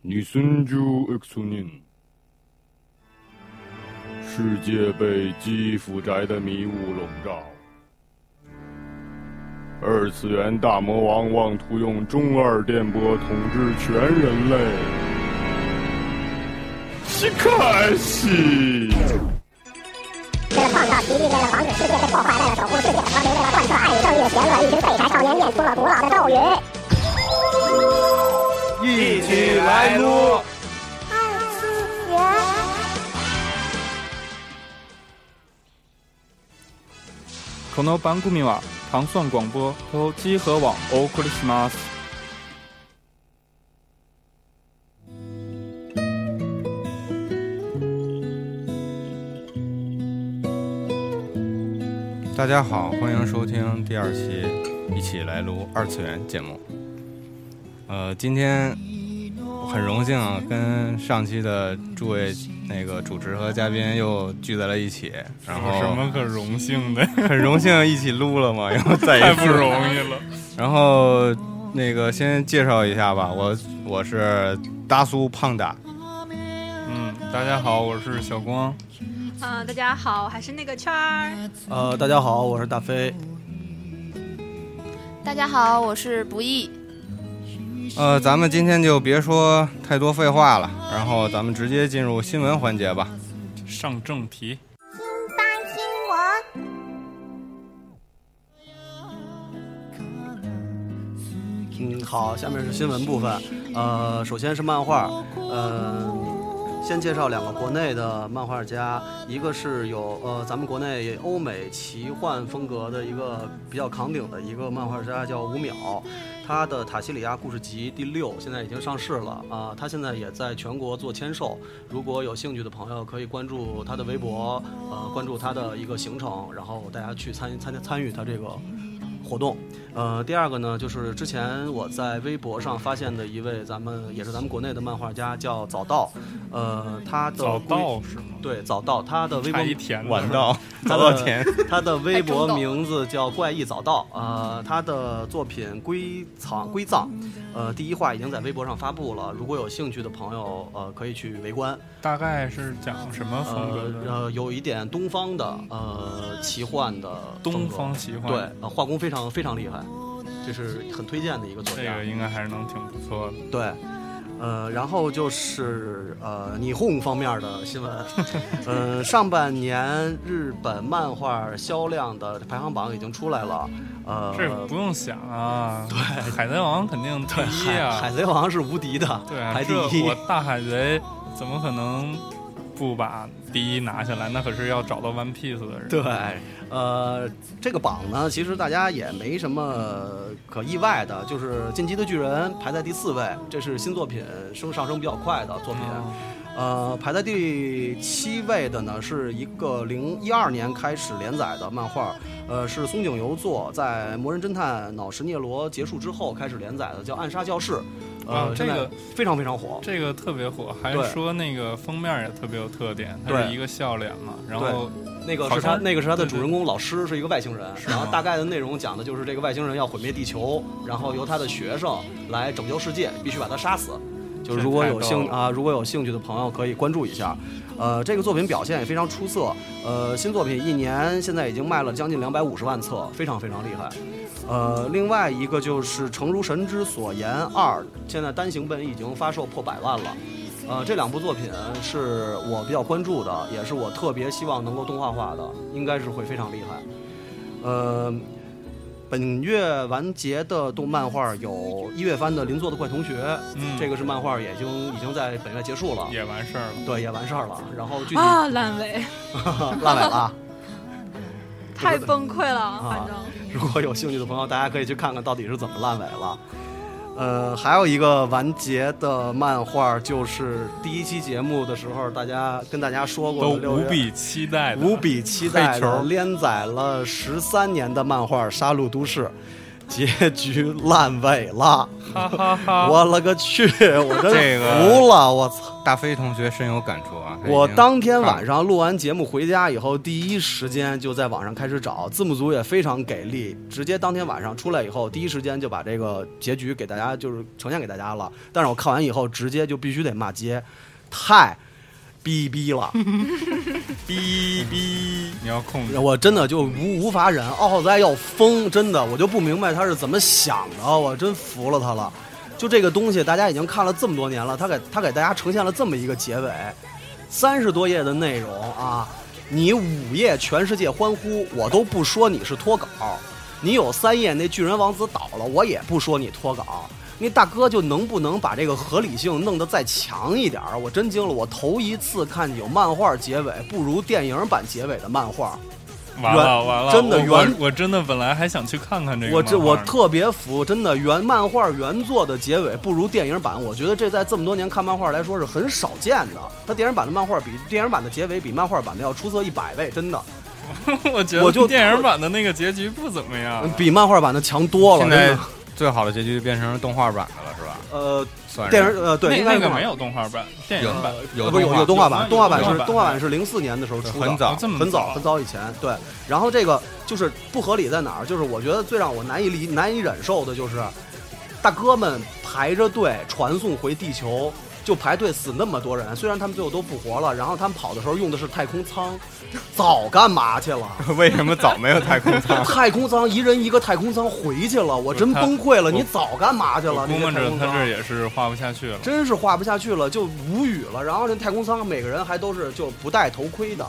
你孙主 X 年，世界被基辅宅的迷雾笼罩，二次元大魔王妄图用中二电波统治全人类。西开西。为了创造奇迹，为了防止世界被破坏，为了守护世界和平，为了贯彻爱与正义的邪恶，一群废柴少年念出了古老的咒语。一起来撸！二次元。この番組は糖蒜广播と集合网お送りします。大家好，欢迎收听第二期《一起来撸二次元》节目。 呃，今天很荣幸啊，跟上期的诸位那个主持和嘉宾又聚在了一起，然后有什么可荣幸的？很荣幸一起录了嘛，然后再太一次不容易了。然后那个先介绍一下吧，我我是大苏胖达，嗯，大家好，我是小光。啊、大家好，还是那个圈儿。呃，大家好，我是大飞。大家好，我是不易。呃，咱们今天就别说太多废话了，然后咱们直接进入新闻环节吧。上正题，新番新闻。嗯，好，下面是新闻部分。呃，首先是漫画。呃、先介绍两个国内的漫画家，一个是有呃咱们国内欧美奇幻风格的一个比较扛鼎的一个漫画家，叫吴淼。他的《塔西里亚故事集》第六现在已经上市了啊、他现在也在全国做签售。如果有兴趣的朋友，可以关注他的微博，呃，关注他的一个行程，然后大家去参参加参与他这个活动。呃，第二个呢，就是之前我在微博上发现的一位咱们也是咱们国内的漫画家，叫早稻。呃，他的早微到是吗？对早稻，他的微博一甜的晚稻，早稻田，他的微博名字叫怪异早稻，呃，他的作品《归藏归藏》，呃，第一话已经在微博上发布了，如果有兴趣的朋友，呃，可以去围观。大概是讲什么风格的？呃呃，有一点东方的，呃，奇幻的东方奇幻。对，呃，画工非常非常厉害，这是很推荐的一个作家这个。应该还是能挺不错的。对，呃，然后就是呃，霓虹方面的新闻。呃，上半年日本漫画销量的排行榜已经出来了。呃，这不用想啊，对，海贼王肯定第一海啊海，贼王是无敌的，对啊，排第一这我。大海贼怎么可能不把第一拿下来？那可是要找到 One Piece 的人。对，呃，这个榜呢，其实大家也没什么可意外的，就是《进击的巨人》排在第四位，这是新作品升上升比较快的作品。嗯呃，排在第七位的呢，是一个零一二年开始连载的漫画，呃，是松井由作在《魔人侦探脑神聂罗》结束之后开始连载的，叫《暗杀教室》。呃，啊这个非常非常火。这个特别火，还对说那个封面也特别有特点，它是一个笑脸嘛，然后那个是他，那个是他的主人公老师，是一个外星人。然后大概的内容讲的就是这个外星人要毁灭地球，然后由他的学生来拯救世界，必须把他杀死。就是如果有兴啊，如果有兴趣的朋友可以关注一下。呃，这个作品表现也非常出色。呃，新作品一年现在已经卖了将近两百五十万册，非常非常厉害。呃，另外一个就是《诚如神之所言二》，现在单行本已经发售破百万了。呃，这两部作品是我比较关注的，也是我特别希望能够动画化的，应该是会非常厉害。呃，本月完结的动漫画有一月番的《邻座的怪同学》，嗯这个是漫画，也已经已经在本月结束了，也完事儿了。对，也完事儿了。然后具体啊，烂尾，烂尾了。太崩溃了，啊反正。如果有兴趣的朋友，大家可以去看看到底是怎么烂尾了。呃，还有一个完结的漫画，就是第一期节目的时候，大家跟大家说过都的六月无比期待的，无比期待 黑的球。连载了十三年的漫画《杀戮都市》，结局烂尾了，哈哈哈！我勒个去，我真这个服了，我操！大飞同学深有感触啊！我当天晚上录完节目回家以后，第一时间就在网上开始找，字幕组也非常给力，直接当天晚上出来以后，第一时间就把这个结局给大家就是呈现给大家了。但是我看完以后，直接就必须得骂街，太逼逼了，逼逼！你要控制。我真的就无无法忍，奥赛要疯，真的，我就不明白他是怎么想的，我真服了他了。就这个东西，大家已经看了这么多年了，他给他给大家呈现了这么一个结尾，三十多页的内容啊，你五页全世界欢呼，我都不说你是脱稿；你有三页那巨人王子倒了，我也不说你脱稿。那大哥就能不能把这个合理性弄得再强一点儿？我真惊了，我头一次看有漫画结尾不如电影版结尾的漫画。完了完了，真的我原我我真的本来还想去看看这个我这我特别服，真的原漫画原作的结尾不如电影版，我觉得这在这么多年看漫画来说是很少见的。它电影版的漫画比电影版的结尾比漫画版的要出色一百倍，真的 我觉得我就电影版的那个结局不怎么样。比漫画版的强多了。最好的结局变成动画版的了，是吧？呃，算是电视呃对，那个没有动画版，电影版有呃不是有有动画版，有动画版动画版是动画版是零四年的时候出的，很早哦这么很早很早以前，对。然后这个就是不合理在哪儿？就是我觉得最让我难以理难以忍受的就是，大哥们排着队传送回地球，就排队死那么多人，虽然他们最后都复活了，然后他们跑的时候用的是太空舱，早干嘛去了？为什么早没有太空舱？太空舱一人一个太空舱回去了，我真崩溃了！你早干嘛去了？我估摸着他这也是画不下去了。真是画不下去了，就无语了。然后这太空舱每个人还都是就不戴头盔的，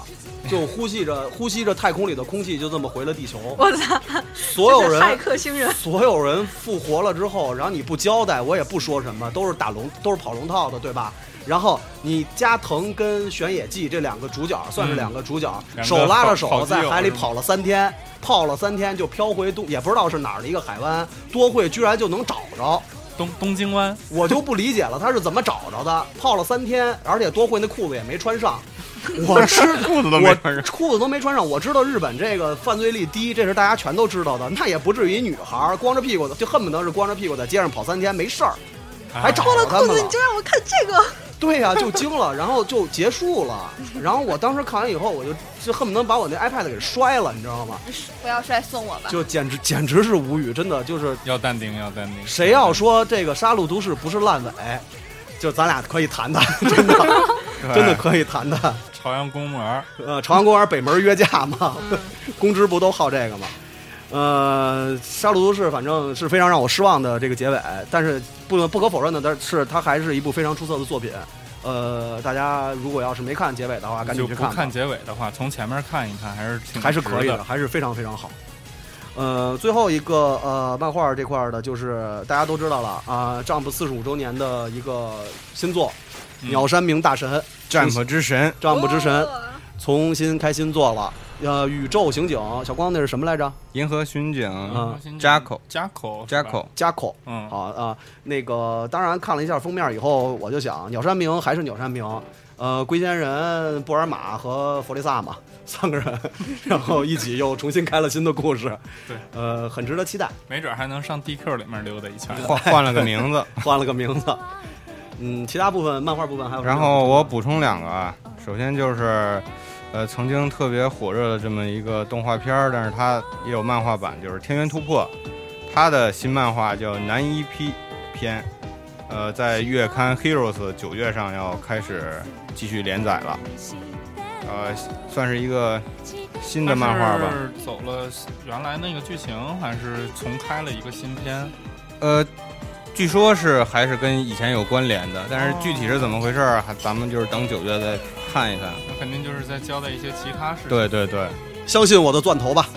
就呼吸着呼吸着太空里的空气，就这么回了地球。我操！所有人 骇客星人，所有人复活了之后，然后你不交代，我也不说什么，都是打龙，都是跑龙套的，对吧？然后你加藤跟玄野纪这两个主角算是两个主角，手拉着手在海里跑了三天，泡了三天就飘回东，也不知道是哪儿的一个海湾，多惠居然就能找着。东东京湾，我就不理解了，他是怎么找着的？泡了三天，而且多惠那裤子也没穿上。我吃裤子都没我穿上裤子都没穿上。我知道日本这个犯罪率低，这是大家全都知道的。那也不至于女孩儿光着屁股的，就恨不得是光着屁股在街上跑三天没事儿，还找哎着他们了裤子你。就让我看这个，对呀、就惊了，然后就结束了。然后我当时看完以后，我就就恨不得把我那 iPad 给摔了，你知道吗？不要摔，送我吧。就简直简直是无语，真的就是要淡定，要淡定。谁要说这个《杀戮都市》不是烂尾，就咱俩可以谈谈，真的真的可以谈谈。朝阳公园，呃，朝阳公园北门约架嘛，公知不都好这个吗？呃，《杀戮都市》反正是非常让我失望的这个结尾，但是不不可否认的，但是它还是一部非常出色的作品。呃，大家如果要是没看结尾的话，赶紧去看。就不看结尾的话，从前面看一看还是挺还是可以的，还是非常非常好。呃，最后一个呃漫画这块的，就是大家都知道了啊、，Jump 四十五周年的一个新作《嗯鸟山明大神》Jump 之神，，Jump 之神哦重新开新作了。呃，宇宙刑警小光那是什么来着？银河巡警啊扎口加口扎口，加口。嗯，好啊，那个当然看了一下封面以后，我就想鸟山明还是鸟山明，呃，龟仙人、布尔玛和弗利萨嘛，三个人，然后一起又重新开了新的故事，对，呃，很值得期待，没准还能上 DQ 里面溜达一圈。换换了个名字。换了个名字。嗯，其他部分漫画部分还有什么然后我补充两个啊，首先就是，呃，曾经特别火热的这么一个动画片儿，但是它也有漫画版，就是《天元突破》，它的新漫画叫《男一批篇》，呃，在月刊 Heroes 九月上要开始继续连载了，呃，算是一个新的漫画吧。是走了原来那个剧情，还是重开了一个新篇？呃，据说是还是跟以前有关联的，但是具体是怎么回事儿，还咱们就是等九月再看一看。那肯定就是在交代一些其他事情。对对对。相信我的钻头吧。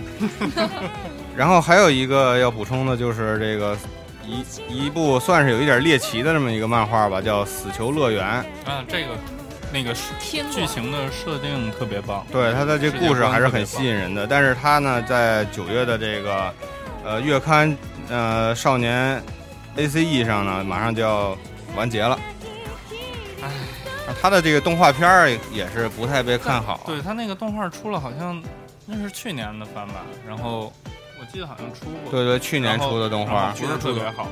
然后还有一个要补充的就是这个一一部算是有一点猎奇的这么一个漫画吧，叫《死囚乐园》。啊，这个那个剧情的设定特别棒。对他的这故事还是很吸引人的，但是他呢在九月的这个呃月刊呃少年 ACE 上呢马上就要完结了。唉，它的这个动画片儿也是不太被看好。对他那个动画出了，好像那是去年的番吧。然后我记得好像出过。对对，去年出的动画，不是特别好。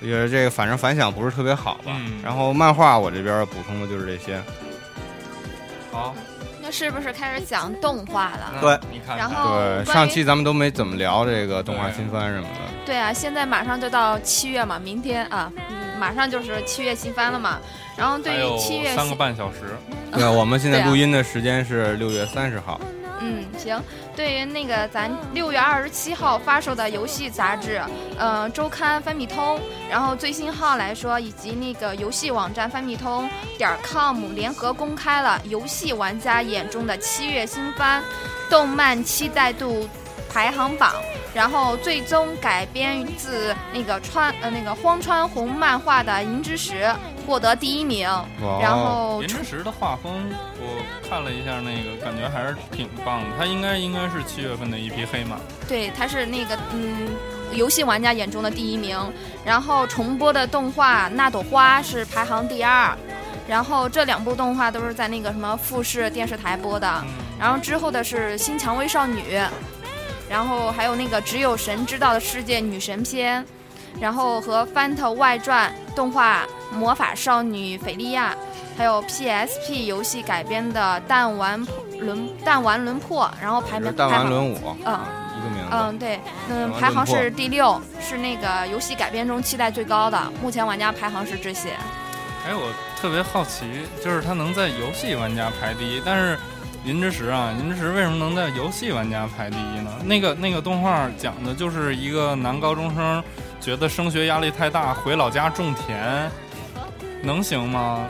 也是这个反正反响不是特别好吧。嗯。然后漫画我这边补充的就是这些。好。那是不是开始讲动画了？对，你看。然后对上期咱们都没怎么聊这个动画新番什么的。对啊，现在马上就到七月嘛，明天啊，马上就是七月新番了嘛。然后对于七月三个半小时。对，我们现在录音的时间是六月三十号。嗯，行。对于那个咱六月二十七号发售的游戏杂志，呃，周刊翻米通，然后最新号来说，以及那个游戏网站翻米通点 com 联合公开了游戏玩家眼中的七月新番动漫期待度排行榜，然后最终改编自那个川呃那个荒川弘漫画的《银之石》获得第一名。然后《银之石》的画风我。看了一下那个，感觉还是挺棒的。它应该应该是七月份的一匹黑马。对，它是那个嗯，游戏玩家眼中的第一名。然后重播的动画《那朵花》是排行第二。然后这两部动画都是在那个什么富士电视台播的。然后之后的是《新蔷薇少女》，然后还有那个《只有神知道的世界》女神篇，然后和《翻特外传》动画《魔法少女菲利亚》。还有 PSP 游戏改编的《弹丸轮弹丸轮破》，然后排名弹丸轮舞，嗯，一个名字，嗯，对，嗯，排行是第六，是那个游戏改编中期待最高的。目前玩家排行是这些。哎，我特别好奇，就是它能在游戏玩家排第一，但是《银之匙》啊，《银之匙》为什么能在游戏玩家排第一呢？那个那个动画讲的就是一个男高中生觉得升学压力太大，回老家种田，能行吗？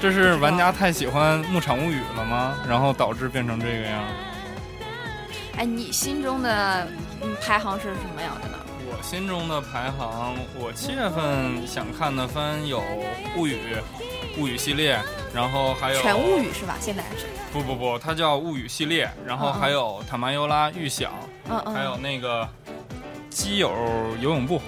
这是玩家太喜欢《牧场物语》了吗？然后导致变成这个样？哎，你心中的嗯排行是什么样的呢？我心中的排行，我七月份想看的番有《物语》《物语》系列，然后还有全物语是吧？现在是？不不不，它叫《物语》系列，然后还有《塔玛尤拉预想》，嗯嗯，还有那个《基友游泳部》。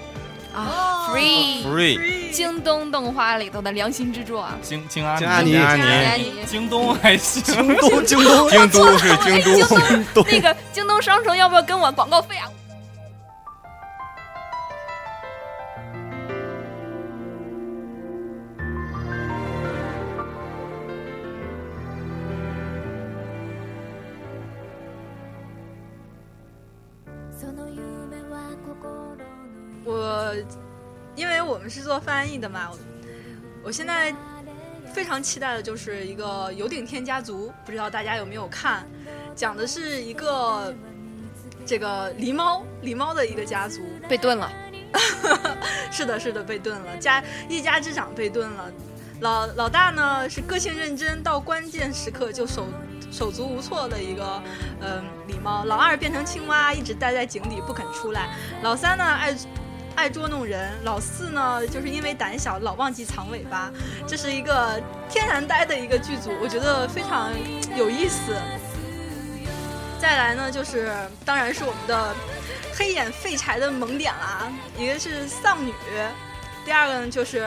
啊，Free。Free，京东动画里头的良心之作。啊，京京阿尼，京阿尼，京东还行，京东京东。京东是京东，那个京东商城要不要跟我广告费啊？是做翻译的嘛，我现在非常期待的就是一个《有顶天家族》，不知道大家有没有看？讲的是一个这个狸猫，狸猫的一个家族被炖了。是的，是的，被炖了，家一家之长被炖了。老老大呢是个性认真，到关键时刻就手手足无措的一个嗯狸猫。老二变成青蛙，一直待在井底不肯出来。老三呢爱。爱捉弄人，老四呢，就是因为胆小，老忘记藏尾巴。这是一个天然呆的一个剧组，我觉得非常有意思。再来呢，就是当然是我们的黑眼废柴的萌点啦，一个是丧女，第二个呢就是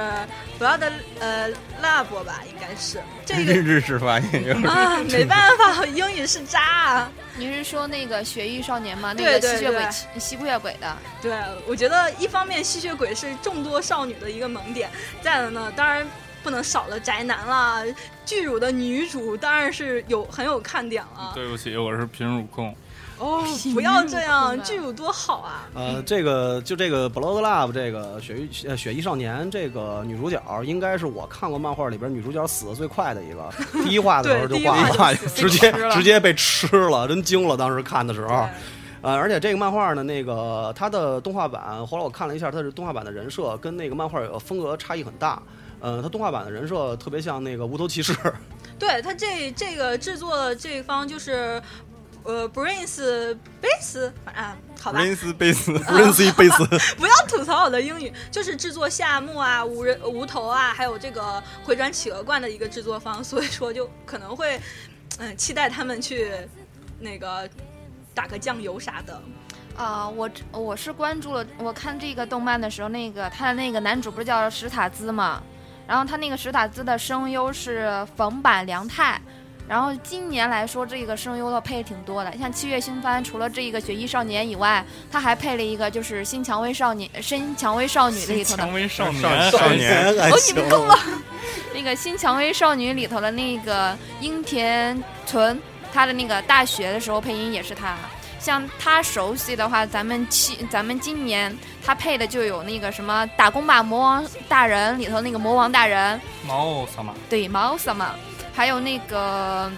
不要的呃拉波吧，应该是这个 日式发音啊，没办法，英语是渣啊。你是说那个血域少年吗？那个吸血鬼吸血鬼的。对，我觉得一方面吸血鬼是众多少女的一个萌点，再了呢，当然不能少了宅男啦。巨乳的女主当然是有很有看点了。对不起，我是贫乳控。哦，不要这样，巨乳多好啊！呃，这个就这个《Blood Love》这个雪域呃血翼少年这个女主角，应该是我看过漫画里边女主角死的最快的一个。第一话的时候就挂了，直接直接被吃了，真惊了！当时看的时候，呃，而且这个漫画呢，那个它的动画版，后来我看了一下，它是动画版的人设跟那个漫画风格差异很大。呃，它动画版的人设特别像那个无头骑士。对，他这这个制作的这方就是。呃，Brains base 啊，好吧，Brains base，brains base，，不要吐槽我的英语，就是制作夏目啊、无人无头啊，还有这个回转企鹅罐的一个制作方，所以说就可能会嗯期待他们去那个打个酱油啥的。啊，我我是关注了，我看这个动漫的时候，那个他的那个男主不是叫史塔兹嘛，然后他那个史塔兹的声优是冯坂良太。然后今年来说，这个声优的配挺多的，像七月新番，除了这个《雪衣少年》以外，他还配了一个就是《新蔷薇少年》《新蔷薇少女》里头的蔷薇少年，少少年哦，你们够了。那个《新蔷薇少女》里头的那个樱田纯，他的那个大学的时候配音也是他。像他熟悉的话，咱们七咱们今年他配的就有那个什么《打工吧魔王大人》里头那个魔王大人，毛萨玛，对毛什么，还有那个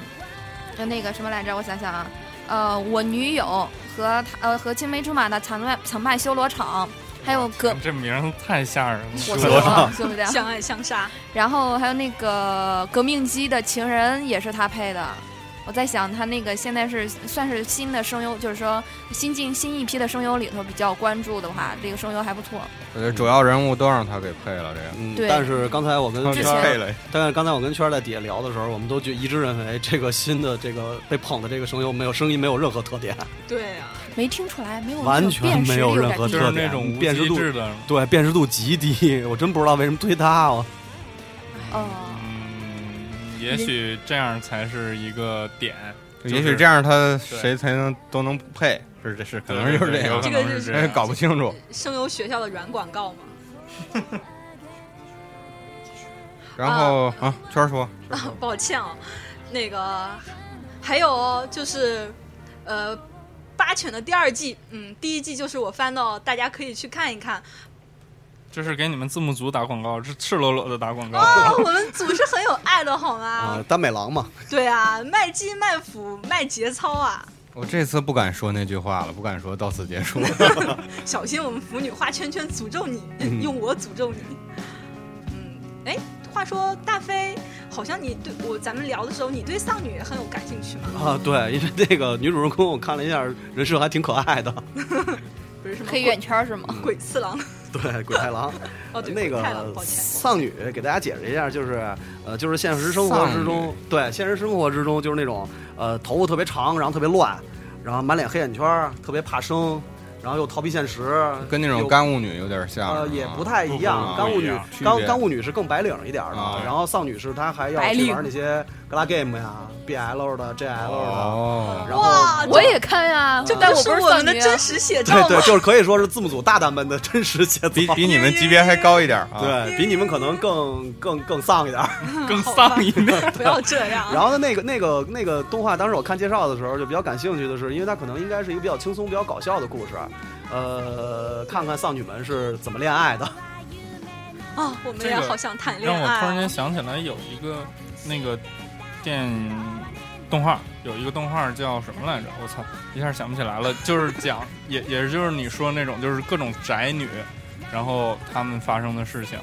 呃那个什么来着？我想想啊，呃，我女友和他呃和青梅竹马的惨败、惨败修罗场，还有哥这名太吓人了。修罗场对不对？相爱相杀。然后还有那个革命机的情人也是他配的。我在想，他那个现在是算是新的声优，就是说新进新一批的声优里头比较关注的话，这个声优还不错。我觉得主要人物都让他给配了，这个。嗯对，但是刚才我跟圈儿，配了。但是刚才我跟圈儿在底下聊的时候，我们都就一致认为这个新的这个被捧的这个声优没有声音没有任何特点，对啊，没听出来，没有完全没有任何就是特点。那种无辨识度的，对辨识度极低，我真不知道为什么推他我哦，嗯，也许这样才是一个点。就是也许这样他谁才能都能配，是这是可能就是这样有可，这个是能是搞不清楚。声优学校的软广告嘛。然后啊，圈儿说，啊，抱歉啊，那个还有哦就是呃。八犬的第二季，嗯，第一季就是我翻到，大家可以去看一看。这是给你们字幕组打广告，是赤裸裸的打广告。哦，我们组是很有爱的，好吗？啊，耽美郎嘛，对啊，卖鸡卖腐卖节操啊！我这次不敢说那句话了，不敢说到此结束。小心我们腐女画圈圈诅咒你，嗯用我诅咒你。嗯，哎，话说大飞，好像你对我咱们聊的时候，你对丧女也很有感兴趣吗？啊，对，因为那个女主人公我看了一下，人设还挺可爱的，不是什么黑眼圈是吗？鬼次郎？对，鬼太郎。哦，对，那个。丧女给大家解释一下，就是呃，就是现实生活之中，对，现实生活之中就是那种呃，头发特别长，然后特别乱，然后满脸黑眼圈儿，特别怕生，然后又逃避现实，跟那种干物女有点像，呃，也不太一样。干物女干干物女是更白领一点的，啊然后丧女是她还要去玩那些格拉 game 呀、BL 的、GL 的，哦，然后哇，我也看呀，这但我不不是我们的真实写照吗？对对，就是可以说是字幕组大大们的真实写作，比比你们级别还高一点啊。对比你们可能更更更丧一点儿。更丧一点。不要这样。然后呢，那个那个那个动画，当时我看介绍的时候就比较感兴趣的是，因为它可能应该是一个比较轻松、比较搞笑的故事，呃，看看丧女们是怎么恋爱的。啊，我们这个也好想谈恋让我突然爱啊。间想起来有一个那个电影动画，有一个动画叫什么来着？我操，一下想不起来了。就是讲也也就是你说那种就是各种宅女，然后他们发生的事情，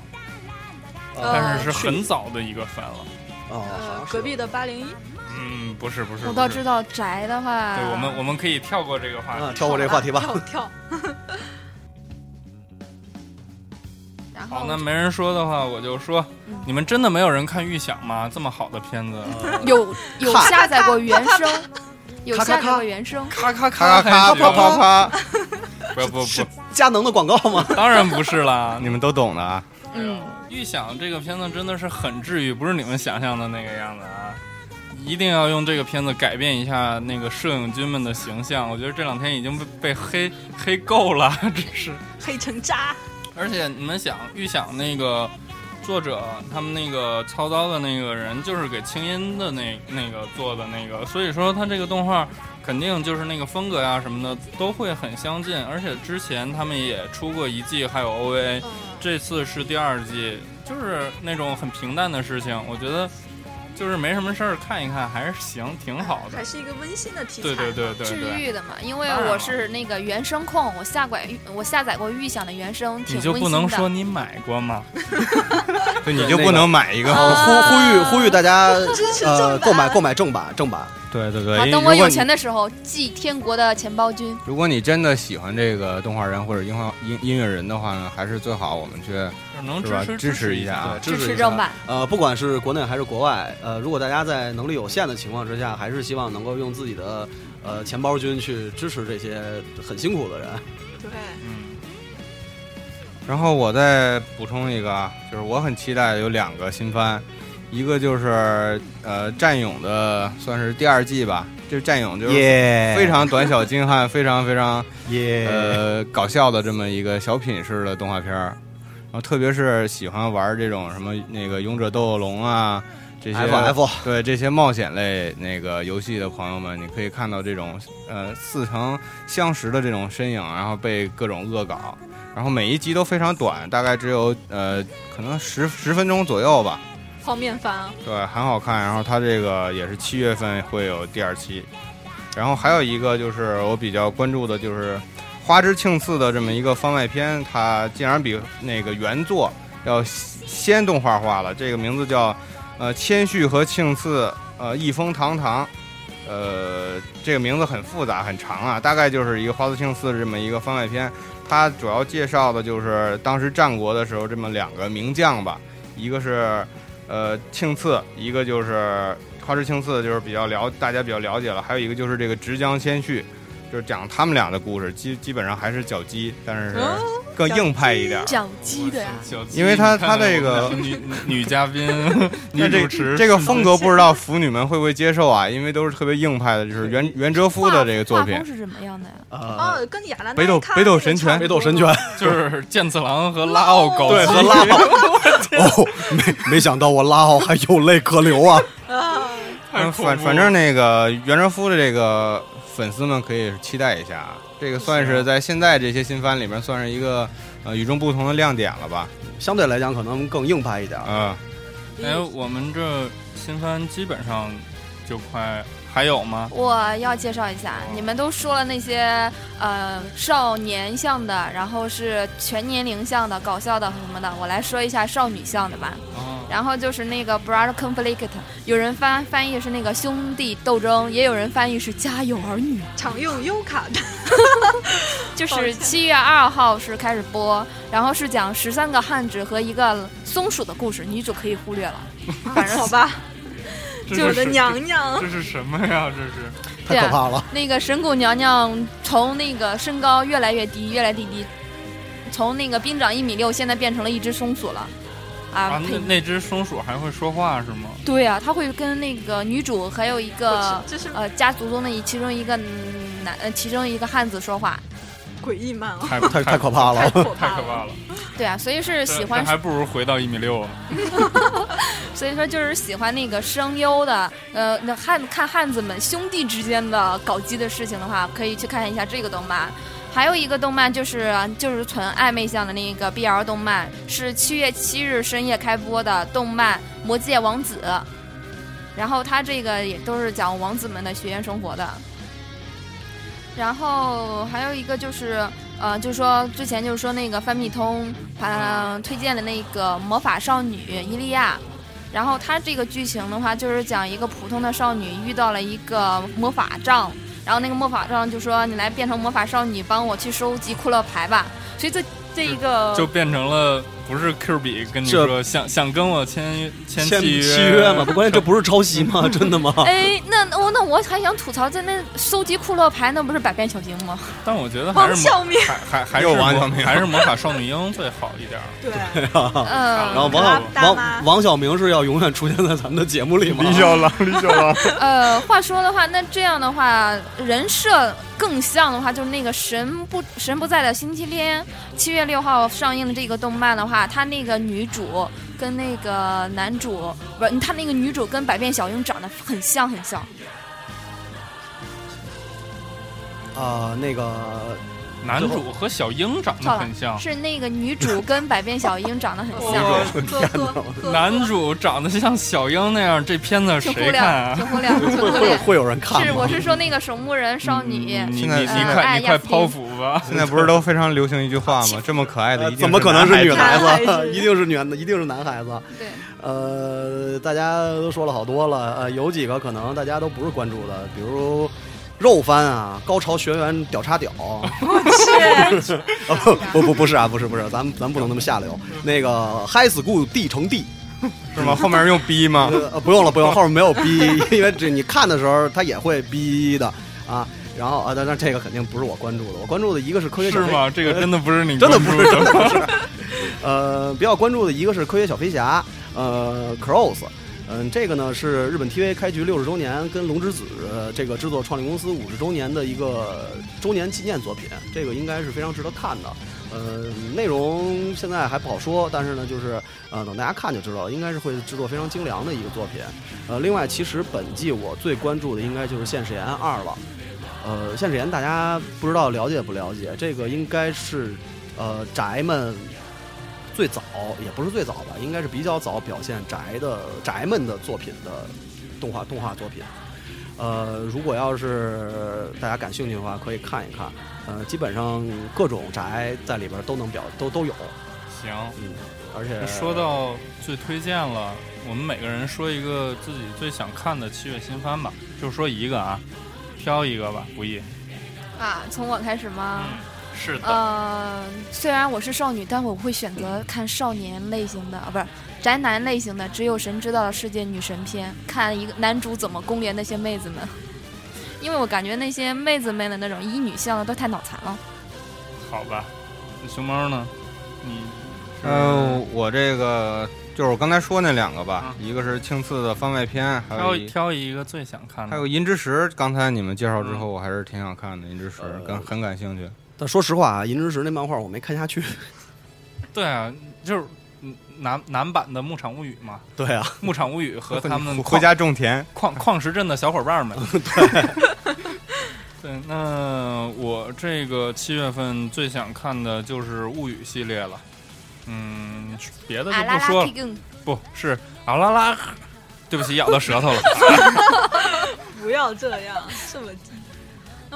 呃但是是很早的一个番了。哦，呃，隔壁的八零一，嗯，不是不是，我倒知道宅的话，对我们我们可以跳过这个话啊，题。跳过这个话题吧。跳跳。然后好，那没人说的话，我就说，嗯你们真的没有人看《预想》吗？这么好的片子，有有下载过原声，有咔咔咔下载过原声。咔咔咔咔咔啪啪啪，不不是不，佳能的广告吗？当然不是啦。你们都懂的啊。嗯，预想这个片子真的是很治愈，不是你们想象的那个样子啊！一定要用这个片子改变一下那个摄影君们的形象。我觉得这两天已经被被黑黑够了，真是。黑成渣。而且你们想，预想那个作者他们那个操刀的那个人，就是给清音的那那个做的那个，所以说他这个动画肯定就是那个风格呀什么的都会很相近。而且之前他们也出过一季，还有 OVA，嗯，这次是第二季，就是那种很平淡的事情，我觉得就是没什么事儿看一看还是行，挺好的还。是一个温馨的题材。对对对对治，愈的嘛，因为我是那个原声控，我下拐我下载过预想的原声，挺你就温馨的。不能说你买过吗？对，你就不能买一个。呃，呼呼吁呼吁大家呃购买购买正版正版。对对对，好，等我有钱的时候寄天国的钱包君。如果你真的喜欢这个动画人或者音画音音乐人的话呢，还是最好我们去是吧支持支持一一下啊，支持正版。呃，不管是国内还是国外，呃，如果大家在能力有限的情况之下，还是希望能够用自己的呃钱包君去支持这些很辛苦的人。对，嗯，然后我再补充一个啊，就是我很期待有两个新番，一个就是呃战勇的，算是第二季吧。这战勇就是，非常短小精悍，非常非常，呃搞笑的这么一个小品式的动画片儿。然后特别是喜欢玩这种什么那个勇者斗恶龙啊这些 F F 对这些冒险类那个游戏的朋友们，你可以看到这种呃似曾相识的这种身影，然后被各种恶搞，然后每一集都非常短，大概只有呃可能十十分钟左右吧。泡面番，对，很好看。然后它这个也是七月份会有第二期，然后还有一个就是我比较关注的就是花之庆次的这么一个番外篇，它竟然比那个原作要先动画化了。这个名字叫呃谦虚和庆次呃一风堂堂，呃这个名字很复杂很长啊，大概就是一个花之庆次这么一个番外篇。它主要介绍的就是当时战国的时候这么两个名将吧，一个是。呃，庆次一个就是花枝庆次，就是比较了大家比较了解了。还有一个就是这个直江仙绪，就是讲他们俩的故事，基基本上还是脚鸡，但是更硬派一点。脚鸡的呀，因为他他这个女女嘉宾 女这主持这个风格不知道腐女们会不会接受啊？因为都是特别硬派的，就是袁袁哲夫的这个作品。是什么样的呀？呃，哦，跟亚兰北斗北斗神拳北斗神拳，就是剑次郎和拉奥搞对，基和拉奥，哦，没没想到我拉奥还有泪可流啊！反反正那个袁哲夫的这个粉丝们可以期待一下啊，这个算是在现在这些新番里面算是一个呃与众不同的亮点了吧？相对来讲，可能更硬派一点。嗯，哎，我们这新番基本上就快还有吗？我要介绍一下，你们都说了那些呃少年向的，然后是全年龄向的、搞笑的什么的，我来说一下少女向的吧。啊，然后就是那个 Brother Conflict，有人翻翻译是那个兄弟斗争，也有人翻译是家有儿女。常用优卡的，就是七月二号是开始播，然后是讲十三个汉子和一个松鼠的故事，女主可以忽略了。反正好吧，这是我的娘娘这是什么呀？这是太可怕了！那个神谷娘娘从那个身高越来越低，越来越低，从那个兵长一米六，现在变成了一只松鼠了。啊那那只松鼠还会说话是吗？对啊，它会跟那个女主还有一个呃家族中的一其中一个嗯男呃其中一个汉子说话。诡异漫画，太太太可怕了！太可怕了。对啊，所以是喜欢还不如回到一米六呢。所以说就是喜欢那个声优的，呃，那汉看汉子们兄弟之间的搞基的事情的话，可以去看一下这个动漫。还有一个动漫就是就是纯暧昧向的那个 BL 动漫，是七月七日深夜开播的动漫《魔界王子》，然后它这个也都是讲王子们的学院生活的。然后还有一个就是，呃，就是说之前就是说那个翻米通，呃，推荐的那个魔法少女伊利亚，然后它这个剧情的话，就是讲一个普通的少女遇到了一个魔法杖，然后那个魔法杖就说你来变成魔法少女，帮我去收集库勒牌吧。所以这这一个就变成了不是 Q 比跟你说想想跟我签签签契契约嘛，不关键这不是抄袭吗？真的吗？哎，那我那我还想吐槽，在那收集库洛牌，那不是百变小樱吗？但我觉得还是王小明，还还还 是王小明还是魔法少女樱最好一点儿。对，嗯，然后王小王王小明是要永远出现在咱们的节目里吗？李小狼，李小狼，呃，话说的话，那这样的话，人设更像的话，就是那个神不神不在的星期天，七月六号上映的这个动漫的话，他那个女主跟那个男主不是，他那个女主跟百变小樱长得很像很像。啊，那个男主和小樱长得很像，是那个女主跟百变小樱长得很像。男主长得像小樱那样，这片子谁看略，请啊？忽略，请 忽会会有略。会有人看是，我是说那个守墓人少女。你你现在你呃快你快剖腹吧！现在不是都非常流行一句话吗？这么可爱的呃一定怎么可能是女孩子？子 一定是女，一定是男孩子。对，呃，大家都说了好多了，呃，有几个可能大家都不是关注的，比如肉番啊，高潮学员屌叉屌，去，啊 不不不不是啊，不是不是，咱们咱们不能那么下流。那个 High School 地乘地，是吗？后面用逼吗？呃，不用了不用，后面没有逼，因为这你看的时候他也会逼的啊。然后啊，但但这个肯定不是我关注的，我关注的一个是科学小飞是吗？这个真的不是你真的不是，真的不是。呃，比较关注的一个是科学小飞侠，呃，Cross，嗯，这个呢是日本 TV 开局六十周年跟龙之子这个制作创立公司五十周年的一个周年纪念作品，这个应该是非常值得看的。呃，内容现在还不好说，但是呢，就是呃，等大家看就知道了，应该是会制作非常精良的一个作品。呃，另外，其实本季我最关注的应该就是《现实言二》了。呃，《现实言》大家不知道了解不了解？这个应该是呃宅们最早，也不是最早吧，应该是比较早表现宅的宅们的作品的动画动画作品。呃，如果要是大家感兴趣的话，可以看一看。呃，基本上各种宅在里边都能表都都有。行，嗯，而且说到最推荐了，我们每个人说一个自己最想看的七月新番吧，就说一个啊，挑一个吧，不易。啊，从我开始吗？是的，呃，虽然我是少女，但我会选择看少年类型的，啊，不是宅男类型的，《只有神知道的世界》女神篇，看一个男主怎么攻略那些妹子们。因为我感觉那些妹子们的那种以女向的都太脑残了。好吧，那熊猫呢？你呃，我这个就是我刚才说那两个吧，一个是青次的番外篇，还有挑挑一个最想看的，还有银之石。刚才你们介绍之后，我还是挺想看的银之石，跟很感兴趣。但说实话啊，银之石那漫画我没看下去。对啊，就是男男版的《牧场物语》嘛。对啊，《牧场物语》和他们回家种田矿矿石镇的小伙伴们。对。对，那我这个七月份最想看的就是《物语》系列了。嗯，别的就不说了。不是啊啦啦，对不起，咬到舌头了。不要这样，这么近。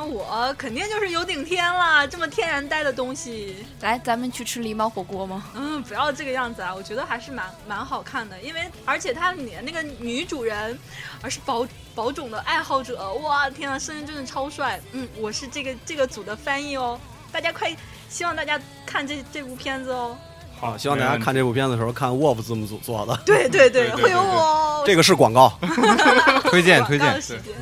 那我肯定就是有顶天了，这么天然呆的东西。来，咱们去吃狸猫火锅吗？嗯，不要这个样子啊！我觉得还是蛮蛮好看的，因为而且它里面那个女主人，而是保保种的爱好者，哇天啊，声音真的超帅。嗯，我是这个这个组的翻译哦，大家快，希望大家看这这部片子哦。好，希望大家看这部片子的时候看 Wolf 字幕组做的。对对对，会有我。这个是广告，推荐推荐推荐。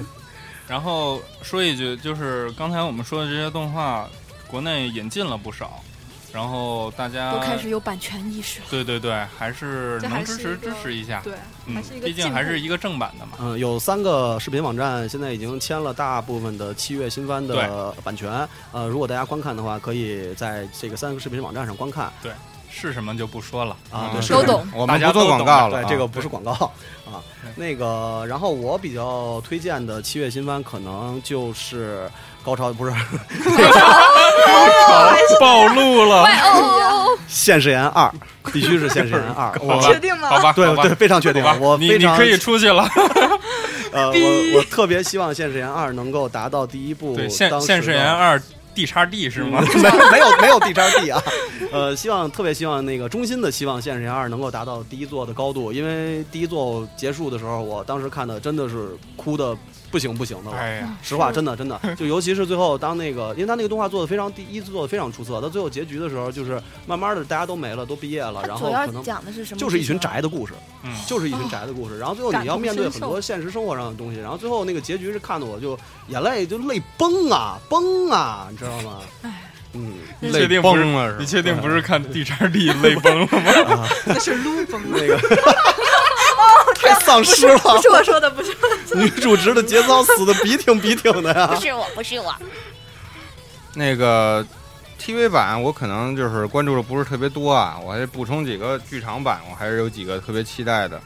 然后说一句，就是刚才我们说的这些动画，国内引进了不少，然后大家都开始有版权意识了。对对对，还是能支持支持一下。对，嗯，毕竟还是一个正版的嘛。嗯，有三个视频网站现在已经签了大部分的七月新番的版权。呃，如果大家观看的话，可以在这个三个视频网站上观看。对。是什么就不说了啊，对，都懂，我们不做广告了，对，这个不是广告啊。那个，然后我比较推荐的七月新番可能就是高潮，不是 暴露了，现实言二必须是现实言二，我确定吗？好吧，对对，非常确定，我你你可以出去了。呃，我我特别希望现实言二能够达到第一部，对，现现实言二。D 叉 D 是吗？没没有没有 D 叉 D 啊，呃，希望特别希望那个衷心的希望《现实人二》能够达到第一座的高度，因为第一座结束的时候，我当时看的真的是哭的不行不行的了。哎呀，实话，真的真的，就尤其是最后当那个，因为他那个动画做的非常第一次做的非常出色，到最后结局的时候，就是慢慢的大家都没了，都毕业了，然后可能讲的是什么？就是一群宅的故事，嗯，就是一群宅的故事，然后最后你要面对很多现实生活上的东西，然后最后那个结局是看的我就眼泪就泪崩啊 崩啊，你知道吗？哎。嗯，你确定不是？你确定不是看 D 叉 D 泪崩了吗？那是撸崩了。那个太丧尸了。不是我说的，不是。女主持的节操死的笔挺笔挺的呀。不是我，不是我。那个 TV 版我可能就是关注的不是特别多啊，我还补充几个剧场版，我还是有几个特别期待的。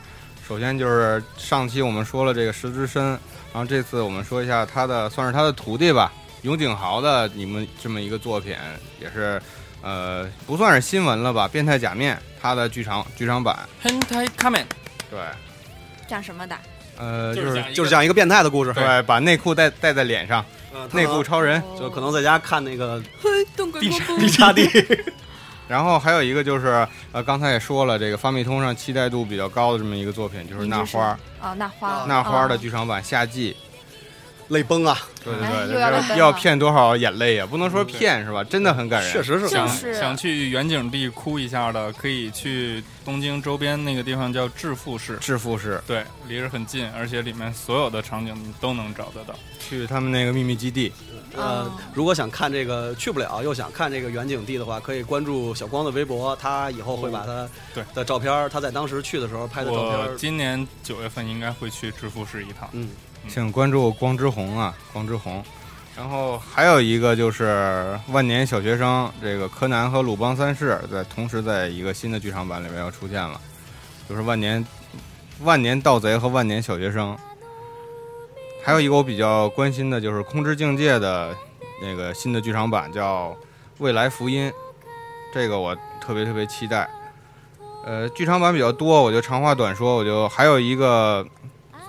首先就是上期我们说了这个石之深，然后这次我们说一下他的，算是他的徒弟吧。永井豪的你们这么一个作品，也是，呃，不算是新闻了吧？变态假面，他的剧场剧场版。变态假面，对，讲什么的？呃，就是就是讲一个变态的故事，对，把内裤戴戴在脸上，内裤超人，就可能在家看那个地地下地。然后还有一个就是，呃，刚才也说了，这个发米通上期待度比较高的这么一个作品，就是那花啊，那花，那花的剧场版夏季。泪崩啊！对对对，要要骗多少眼泪呀？不能说骗是吧？真的很感人，确实是。想想去远景地哭一下的，可以去东京周边那个地方叫致富市。致富市，对，离着很近，而且里面所有的场景你都能找得到。去他们那个秘密基地，呃哦，如果想看这个去不了又想看这个远景地的话，可以关注小光的微博，他以后会把他对。的照片，他在当时去的时候拍的照片我，今年九月份应该会去致富市一趟。嗯，请关注光之红啊，光之红。然后还有一个就是万年小学生，这个柯南和鲁邦三世在同时在一个新的剧场版里面要出现了，就是万年万年盗贼和万年小学生。还有一个我比较关心的就是《空之境界》的那个新的剧场版叫《未来福音》，这个我特别特别期待。呃，剧场版比较多，我就长话短说，我就还有一个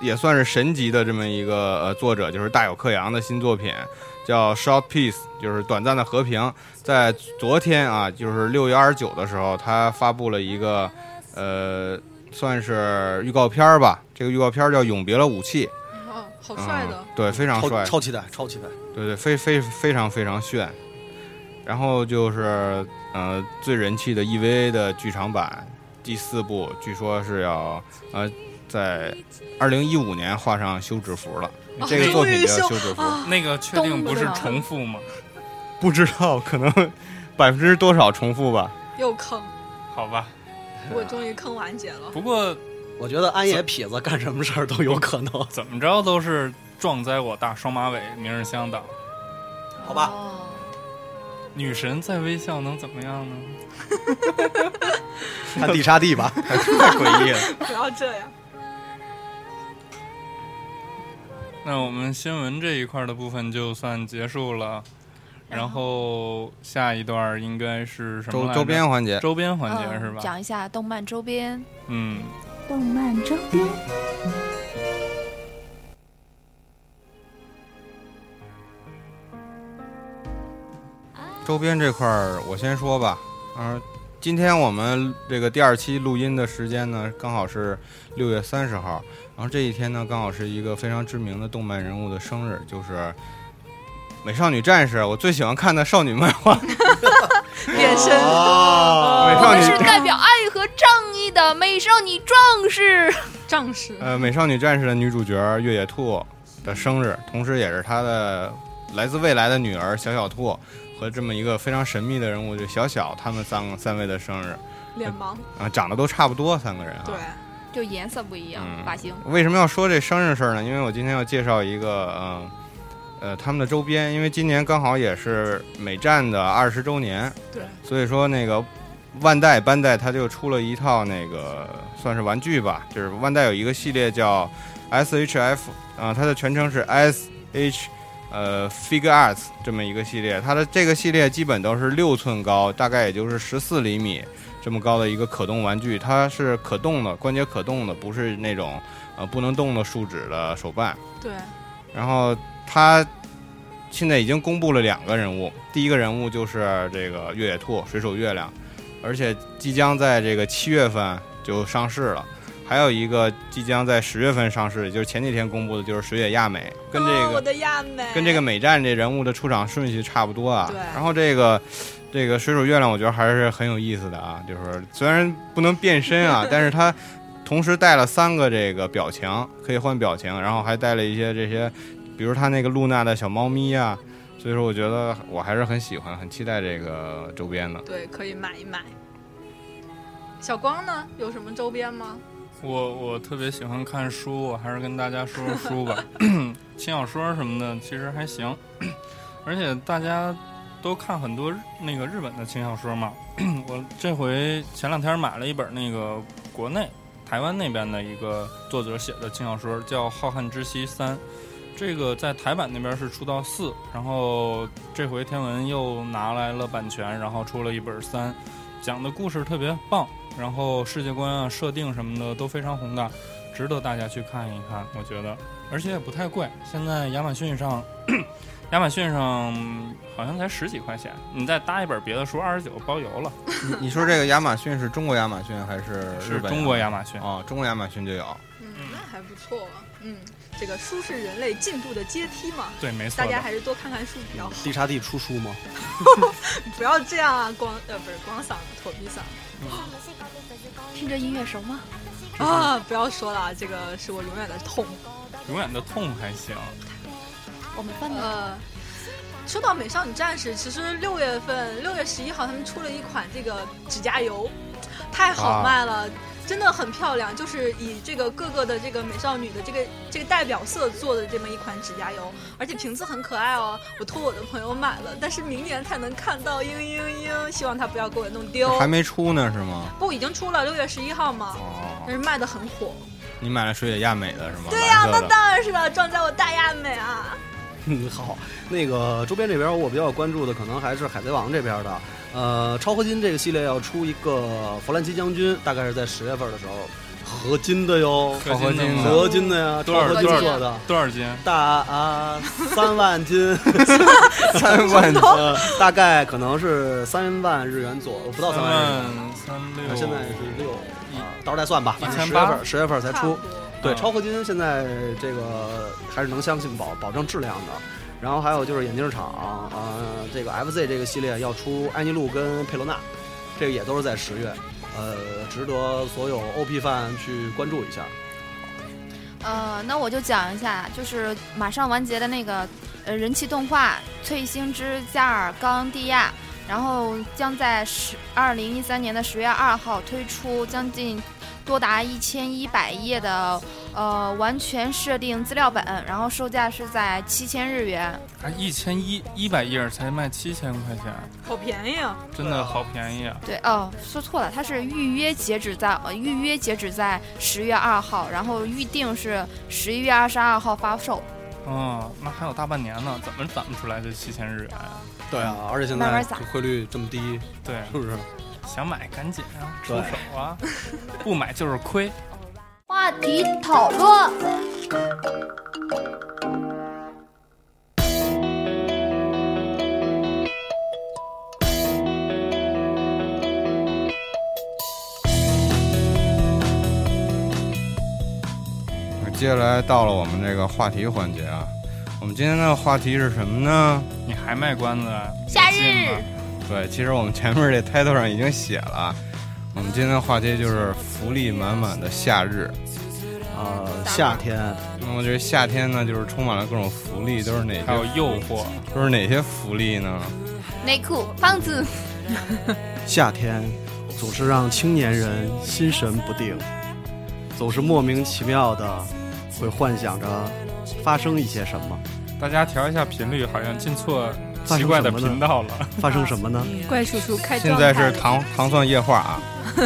也算是神级的这么一个呃作者，就是大有克洋的新作品，叫《Short Peace》，就是短暂的和平。在昨天啊，就是六月二十九的时候，他发布了一个呃，算是预告片儿吧。这个预告片儿叫《永别了武器》，好帅的嗯，对，非常帅超，超期待，超期待。对对，非非非常非常炫。然后就是呃最人气的 EVA 的剧场版第四部，据说是要呃在二零一五年画上休止符了。哦这个作品叫休止符，啊那个确定不是重复吗？不知道可能 百分之多少重复吧。又坑，好吧，我终于坑完结了。不过我觉得安野痞子干什么事儿都有可能。怎么着都是壮哉我大双马尾，明日香党。好吧哦女神在微笑能怎么样呢？看地沙地吧，太诡异了。不要这样。那我们新闻这一块的部分就算结束了，然后下一段应该是什么来着周周边环节，周边环节嗯是吧？讲一下动漫周边。嗯，动漫周边。周边这块儿我先说吧。嗯、今天我们这个第二期录音的时间呢，刚好是六月三十号。然后这一天呢，刚好是一个非常知名的动漫人物的生日，就是《美少女战士》，我最喜欢看的少女漫画。变身，啊美少女我们是代表爱和正义的美少女壮士。壮士，呃，《美少女战士》的女主角月野兔的生日，同时也是她的来自未来的女儿小小兔和这么一个非常神秘的人物就小小，他们三个三位的生日脸盲，啊，长得都差不多，三个人啊。对，就颜色不一样，嗯发型。为什么要说这生日事儿呢？因为我今天要介绍一个，呃，呃，他们的周边，因为今年刚好也是美战的二十周年，对，所以说那个万代班代它就出了一套那个算是玩具吧，就是万代有一个系列叫 SHF 啊、它的全称是 SH 呃 Figure Arts 这么一个系列，它的这个系列基本都是六寸高，大概也就是十四厘米这么高的一个可动玩具，它是可动的，关节可动的，不是那种呃不能动的树脂的手办。对，然后它现在已经公布了两个人物，第一个人物就是这个越野兔水手月亮，而且即将在这个七月份就上市了。还有一个即将在十月份上市，也就是前几天公布的，就是水野亚美，跟这个、哦我的亚美，跟这个美战这人物的出场顺序差不多啊。对然后这个这个水手月亮，我觉得还是很有意思的啊。就是虽然不能变身啊，但是它同时带了三个这个表情，可以换表情，然后还带了一些这些，比如他那个露娜的小猫咪啊。所以说，我觉得我还是很喜欢、很期待这个周边的。对，可以买一买。小光呢，有什么周边吗？我我特别喜欢看书，我还是跟大家说说书吧。轻小说什么的其实还行，而且大家都看很多那个日本的轻小说嘛。我这回前两天买了一本那个国内台湾那边的一个作者写的轻小说，叫《浩瀚之息三》。这个在台版那边是出到四，然后这回天文又拿来了版权，然后出了一本三，讲的故事特别棒。然后世界观啊、设定什么的都非常宏大，值得大家去看一看。我觉得，而且也不太贵。现在亚马逊上，亚马逊上好像才十几块钱，你再搭一本别的书，二十九包邮了。你你说这个亚马逊是中国亚马逊还是日本？是中国亚马逊。哦，中国亚马逊就有。嗯，那还不错啊。嗯，这个书是人类进步的阶梯嘛，对，没错大。家还是多看看书比较好。地沙地出书吗？不要这样啊，光呃不是光嗓子，驼鼻嗓听着音乐熟吗？啊！不要说了，这个是我永远的痛。永远的痛还行。我们班的呃，说到美少女战士，其实六月份六月十一号他们出了一款这个指甲油，太好卖了。真的很漂亮，就是以这个各个的这个美少女的这个这个代表色做的这么一款指甲油，而且瓶子很可爱哦。我托我的朋友买了，但是明年才能看到嘤嘤嘤，希望他不要给我弄丢。还没出呢是吗？不，已经出了，六月十一号嘛。哦。但是卖的很火。你买了水野亚美的是吗？对呀，那当然是了，装在我大亚美啊。嗯，好，那个周边这边我比较关注的可能还是海贼王这边的。呃，超合金这个系列要出一个弗兰奇将军，大概是在十月份的时候，合金的哟，合金的，合金的呀，多少合金做的？多少斤？大啊，三万斤，三万斤，大概可能是三万日元左右，不到三万日元，三六，现在是六，到时候再算吧，一千十月份，十月份才出。对，超合金现在这个还是能相信保保证质量的。然后还有就是眼镜厂，呃，这个 FZ 这个系列要出艾尼路跟佩罗娜，这个也都是在十月，呃，值得所有 OP 范去关注一下。呃，那我就讲一下，就是马上完结的那个呃人气动画《翠星之加尔冈蒂亚》，然后将在十二零一三年的十月二号推出，将近。多达一千一百页的呃完全设定资料本，然后售价是在七千日元。啊，一千一一百页才卖七千块钱，好便宜啊！真的好便宜啊！对哦，说错了，它是预约截止在呃预约截止在十月二号，然后预定是十一月二十二号发售。哦，那还有大半年呢，怎么攒不出来这七千日元？对啊，而且现在汇率这么低，对，是不是？想买赶紧啊，出手啊！不买就是亏。话题讨论。那接下来到了我们这个话题环节啊，我们今天的话题是什么呢？你还卖关子？夏日。对，其实我们前面这 title 上已经写了，我们今天的话题就是福利满满的夏日，呃，夏天。那么这夏天呢，就是充满了各种福利，都是哪些？还有诱惑，都是哪些福利呢？内裤、棒子。夏天总是让青年人心神不定，总是莫名其妙的会幻想着发生一些什么。大家调一下频率，好像进错。奇怪的频道了，发生什么呢？怪叔叔开现在是糖糖蒜夜话啊，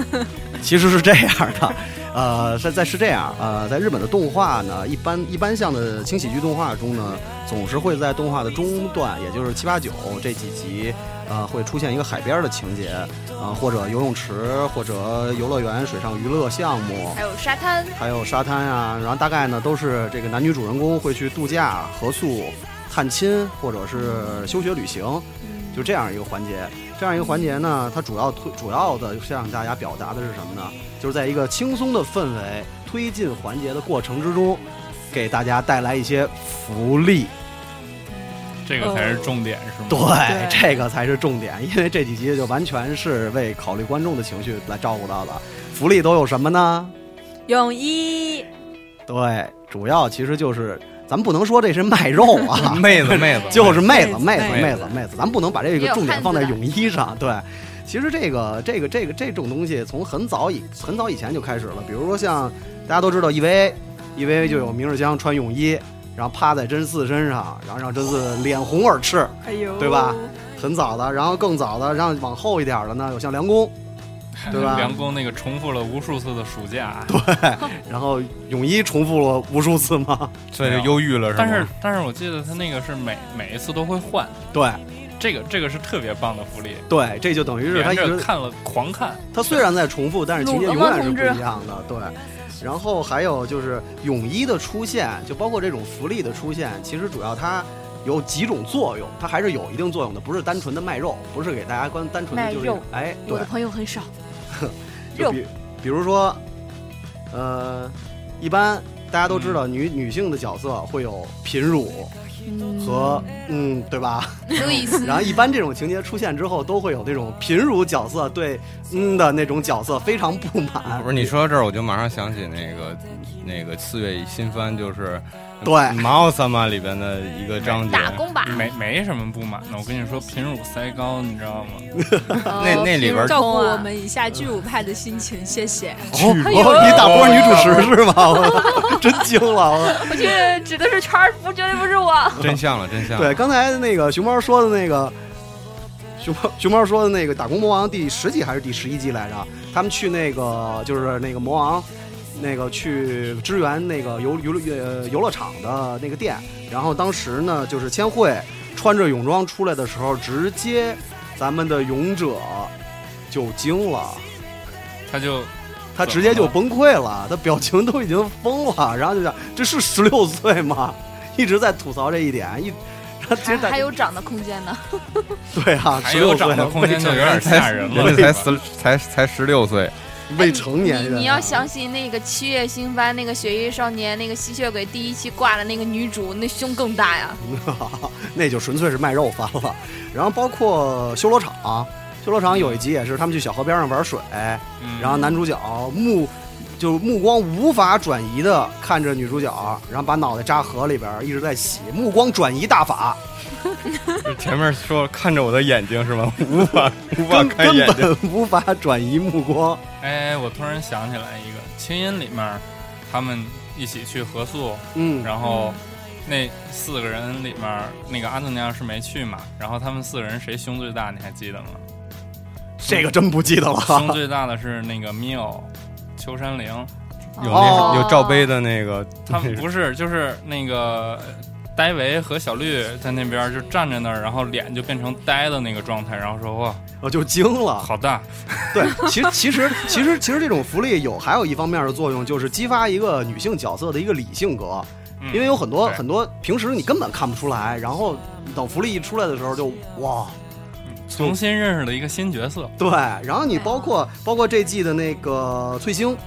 其实是这样的，呃，在在是这样，呃，在日本的动画呢，一般一般像的轻喜剧动画中呢，总是会在动画的中段，也就是七八九这几集，呃，会出现一个海边的情节，呃，或者游泳池，或者游乐园、水上娱乐项目，还有沙滩，还有沙滩啊，然后大概呢都是这个男女主人公会去度假、合宿。探亲或者是休学旅行，就这样一个环节。这样一个环节呢，它主要推主要的向大家表达的是什么呢？就是在一个轻松的氛围推进环节的过程之中，给大家带来一些福利。这个才是重点，是吗？对，这个才是重点，因为这几集就完全是为考虑观众的情绪来照顾到的。福利都有什么呢？泳衣。对，主要其实就是。咱不能说这是卖肉啊，妹子妹子 就是妹子妹子妹子妹子，咱不能把这个重点放在泳衣上。对，其实这个这个这个这种东西从很早以很早以前就开始了。比如说像大家都知道 EVA，EVA 就有明日香穿泳衣，然后趴在真嗣身上，然后让真嗣脸红耳赤，哎呦，对吧？很早的，然后更早的，然后往后一点的呢，有像梁宫。对吧？梁工那个重复了无数次的暑假，对，然后泳衣重复了无数次吗？所以就忧郁了，是但是但是我记得他那个是每每一次都会换，对，这个这个是特别棒的福利，对，这就等于是他一直看了狂看，他虽然在重复，但是情节永远是不一样的，对。然后还有就是泳衣的出现，就包括这种福利的出现，其实主要它有几种作用，它还是有一定作用的，不是单纯的卖肉，不是给大家光单纯的就是哎，我的朋友很少。就比比如说，呃，一般大家都知道女女性的角色会有贫乳，和嗯，对吧？路易斯，然后一般这种情节出现之后，都会有那种贫乳角色对嗯的那种角色非常不满。不是你说到这儿，我就马上想起那个那个四月新番，就是对《马奥萨玛》里边的一个章节。打工吧，没没什么不满的。我跟你说，贫乳塞高，你知道吗？那那里边照顾啊我们一下剧舞派的心情，谢谢。哦，哦你打波女主持是吗？我 真惊了！我我觉得指的是圈儿福，绝对不是我。真相了，真相了。对，刚才那个熊猫说的那个，熊猫熊猫说的那个《打工魔王》第十集还是第十一集来着？他们去那个就是那个魔王，那个去支援那个游游乐呃游乐场的那个店，然后当时呢就是千惠穿着泳装出来的时候，直接咱们的勇者就惊了。他就他直接就崩溃了，他表情都已经疯了，然后就想这是十六岁吗？一直在吐槽这一点，一他其还实还有长的空间呢。对啊，还有长的空间就有点吓人了，人 家才十才才十六岁，未成年人啊，你你要相信那个七月新番那个《雪域少年》那个吸血鬼第一期挂的那个女主，那胸更大呀。那就纯粹是卖肉番了。然后包括修罗场，修罗场有一集也是他们去小河边上玩水，嗯然后男主角目就目光无法转移的看着女主角，然后把脑袋扎河里边一直在洗，目光转移大法，就 前面说看着我的眼睛是吗？无法无法看眼睛。本 无法转移目光。哎，我突然想起来一个，《青音》里面他们一起去合宿，嗯，然后那四个人里面，那个阿特娘是没去嘛，然后他们四个人谁胸最大，你还记得吗？这个真不记得了。胸最大的是那个米欧秋山绫，有哦那有罩杯的那个，他们不是就是那个。戴维和小绿在那边就站在那儿，然后脸就变成呆的那个状态，然后说：“哇，我就惊了。好大！对，其实其实其实其实这种福利有还有一方面的作用，就是激发一个女性角色的一个理性格，嗯因为有很多对很多平时你根本看不出来，然后等福利一出来的时候就哇，重新认识了一个新角色。对，然后你包括包括这季的那个翠星。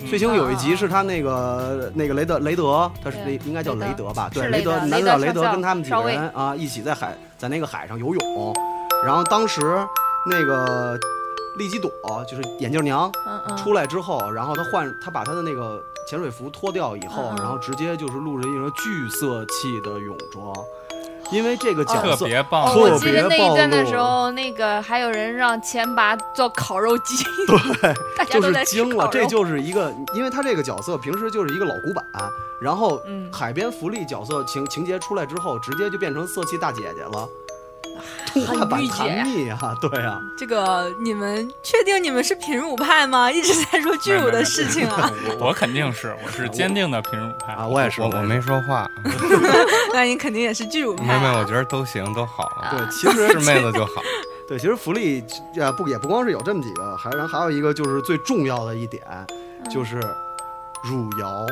嗯翠星有一集是他那个那个雷德雷德，他是那应该叫雷德吧？对，雷德德男主角雷雷德跟他们几个人啊一起在海在那个海上游泳，然后当时那个利基朵就是眼镜娘，嗯嗯。出来之后，然后他换他把他的那个潜水服脱掉以后，然后直接就是露着一身巨色气的泳装，因为这个角色特，别棒，特我记得那一段的时候，那个还有人让钱拔做烤肉机，对，大家就是都在吃惊了，这就是一个，因为他这个角色平时就是一个老古板，然后嗯。海边福利角色情情节出来之后，直接就变成色气大姐姐了。动画版很御姐呀谭蜜啊，对啊，这个你们确定你们是品乳派吗？一直在说巨乳的事情啊。我我肯定是，我是坚定的品乳派啊，我也是，我我没说话，那你肯定也是巨乳没没，派。我觉得都行都好，对，其实是妹子就好。对，其实福利呃不也不光是有这么几个，还然后还有一个就是最重要的一点，就是汝窑。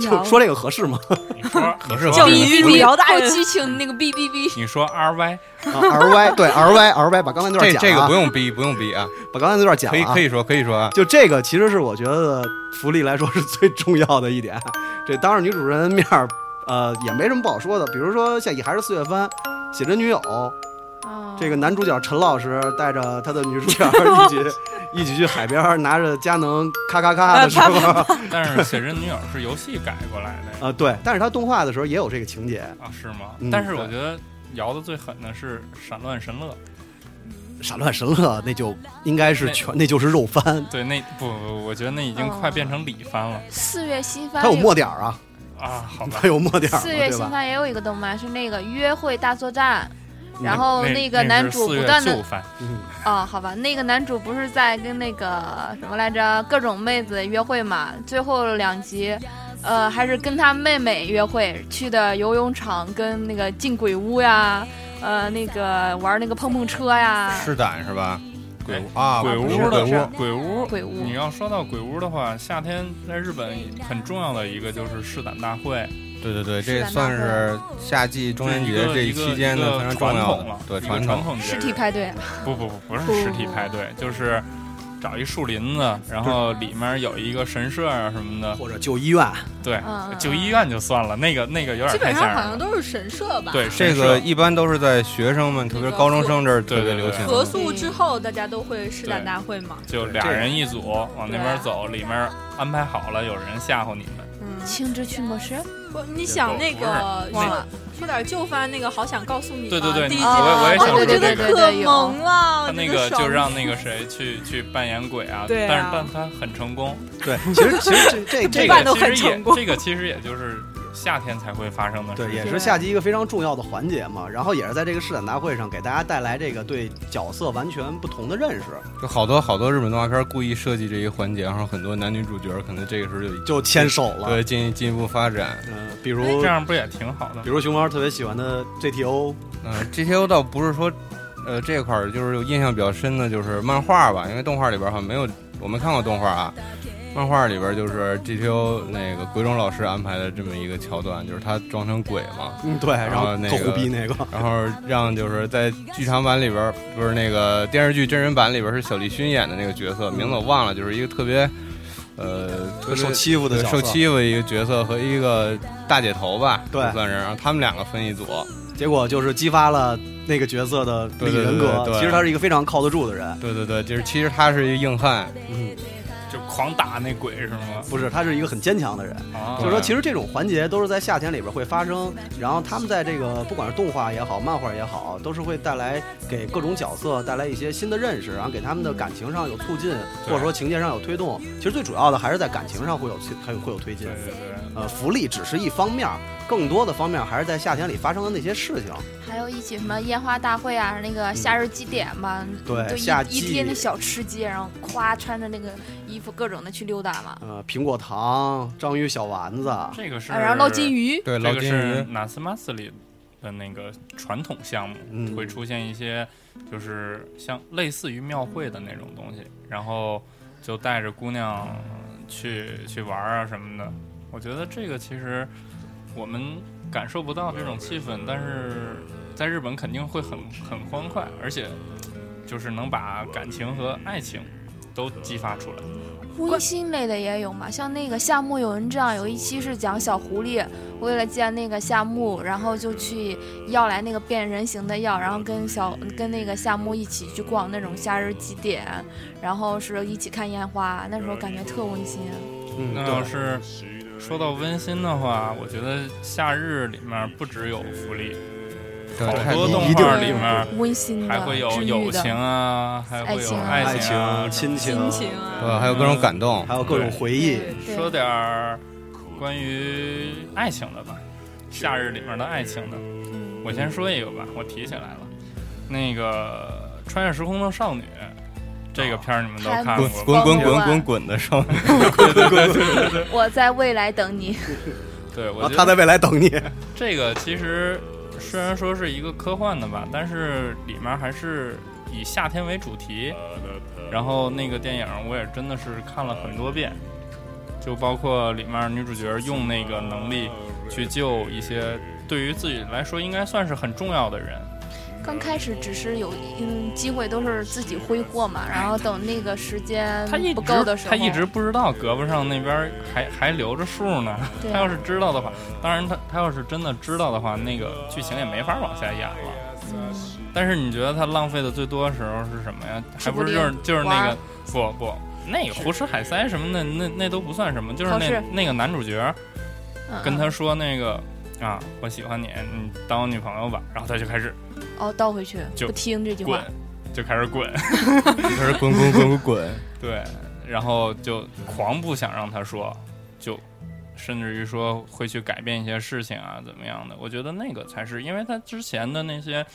就 说这个合适吗？你说合适比喻汝窑大人，后期请那个哔哔哔。你说 R Y，啊，R Y 对 R Y R Y 把刚才那段讲这这个啊不用逼，不用逼啊，把刚才那段讲啊可以可以说可以说啊。就这个其实是我觉得福利来说是最重要的一点。这当着女主人面儿，呃，也没什么不好说的。比如说像也还是四月番，写真女友，啊这个男主角陈老师带着他的女主角一起 一起去海边，拿着佳能咔咔咔的时候，但是写真女友是游戏改过来的啊，对，但是他动画的时候也有这个情节。啊，是吗嗯？但是我觉得摇的最狠的是闪乱神乐，闪乱神乐那就应该是全，那就是肉番，对，那不不，我觉得那已经快变成里番了四月新番它有墨点儿啊，啊，好吧它。有墨点儿，四月新？番也有一个动漫是那个约会大作战，嗯然后那个男主不断的啊，好吧，那个男主不是在跟那个什么来着各种妹子约会嘛？最后两集，呃，还是跟他妹妹约会去的游泳场，跟那个进鬼屋呀，呃，那个玩那个碰碰车呀，试胆是吧？鬼哎屋啊，鬼屋的鬼屋，鬼屋，鬼屋你要说到鬼屋的话，夏天在日本很重要的一个就是试胆大会，对对对，这算是夏季中元节这一期间的非常重要的传统了，对传传统。节日实体派对，不不不不是实体派对，就是找一树林子，然后里面有一个神社啊什么的，或者旧医院，对旧，医院就算了，那个那个有点基本上好。像都是神社吧。对，这个一般都是在学生们，特别是高中生这儿特别流行。合宿之后，大家都会试胆大会嘛。就俩人一组往那边走，里面安排好了，有人吓唬你们。嗯，青之驱魔师，不，你想那个忘了，说点旧番那个，好想告诉你吧。对对对第一季我也我也想我想说这个觉得可萌了。他那个就让那个谁去去扮演鬼啊，但是但他很成功。对，其实其实这这 这个其实也这个其实也就是夏天才会发生的事对，也是夏季一个非常重要的环节嘛。然后也是在这个试胆大会上给大家带来这个对角色完全不同的认识，就好多好多日本动画片故意设计这一环节，然后很多男女主角可能这个时候就就牵手了。对进进一步发展。嗯、比如这样不也挺好的比？如熊猫特别喜欢的 GTO，嗯、g t o 倒不是说，呃，这块儿就是有印象比较深的就是漫画吧，因为动画里边好像没有，我没看过动画啊。漫画里边就是 GTO 那个鬼冢老师安排的这么一个桥段，就是他装成鬼嘛，嗯，对，然后那个胡逼那个，然后让就是在剧场版里边，不是那个电视剧真人版里边是小栗旬演的那个角色，名字我忘了，就是一个特别，呃，特别受欺负的受欺负的一个角色和一个大姐头吧，对。算是，然后他们两个分一组，结果就是激发了那个角色的对对对人格。对对。其实他是一个非常靠得住的人，对对对，就是其实他是一个硬汉，嗯，就狂打那鬼是吗？不是，他是一个很坚强的人。啊，就是说，其实这种环节都是在夏天里边会发生，然后他们在这个不管是动画也好，漫画也好，都是会带来给各种角色带来一些新的认识，然后给他们的感情上有促进，或者说情节上有推动。其实最主要的还是在感情上会有推，还有会有推进对。对对，呃，福利只是一方面，更多的方面还是在夏天里发生的那些事情。还有一起什么烟花大会啊，那个夏日祭典嘛，对就夏季一一天的小吃街，然后夸穿着那个衣服各种的去溜达嘛，呃，苹果糖、章鱼小丸子，这个是，啊然后捞金鱼，对，这个捞金是鱼，纳斯马斯里的那个传统项目，嗯会出现一些就是像类似于庙会的那种东西，然后就带着姑娘去去玩啊什么的。我觉得这个其实我们感受不到这种气氛，但是在日本肯定会很很欢快，而且就是能把感情和爱情都激发出来。温馨类的也有嘛，像那个夏目友人帐有一期是讲小狐狸为了见那个夏目，然后就去要来那个变人形的药，然后跟小跟那个夏目一起去逛那种夏日祭典，然后是一起看烟花，那时候感觉特温馨。嗯，那要是说到温馨的话，我觉得夏日里面不只有福利，对，好太多动画里面温馨、还会有友情啊，还会有爱爱情啊，亲情、亲情啊，对，还有各种感动，还有各种回忆。说点儿关于爱情的吧，夏日里面的爱情的，嗯我先说一个吧，我提起来了，那个《穿越时空的少女》这个片儿你们都看过吧？滚滚滚滚滚滚的少女，我在未来等你。对，我啊，他在未来等你。这个其实虽然说是一个科幻的吧，但是里面还是以夏天为主题。然后那个电影我也真的是看了很多遍，就包括里面女主角用那个能力去救一些对于自己来说应该算是很重要的人。刚开始只是有嗯机会都是自己挥霍嘛，然后等那个时间不够的时候，他一直不知道胳膊上那边还还留着数呢。对他要是知道的话，当然他他要是真的知道的话，那个剧情也没法往下演了。嗯但是你觉得他浪费的最多的时候是什么呀？还不是就是就是那个不不那个胡吃海塞什么的，那那都不算什么，就是那那个男主角嗯跟他嗯说那个啊，我喜欢你，你当我女朋友吧，然后他就开始哦倒回去就不听这句话，，就开始滚，开始滚滚滚滚滚，对，然后就狂不想让他说，就甚至于说会去改变一些事情啊，怎么样的？我觉得那个才是，因为他之前的那些，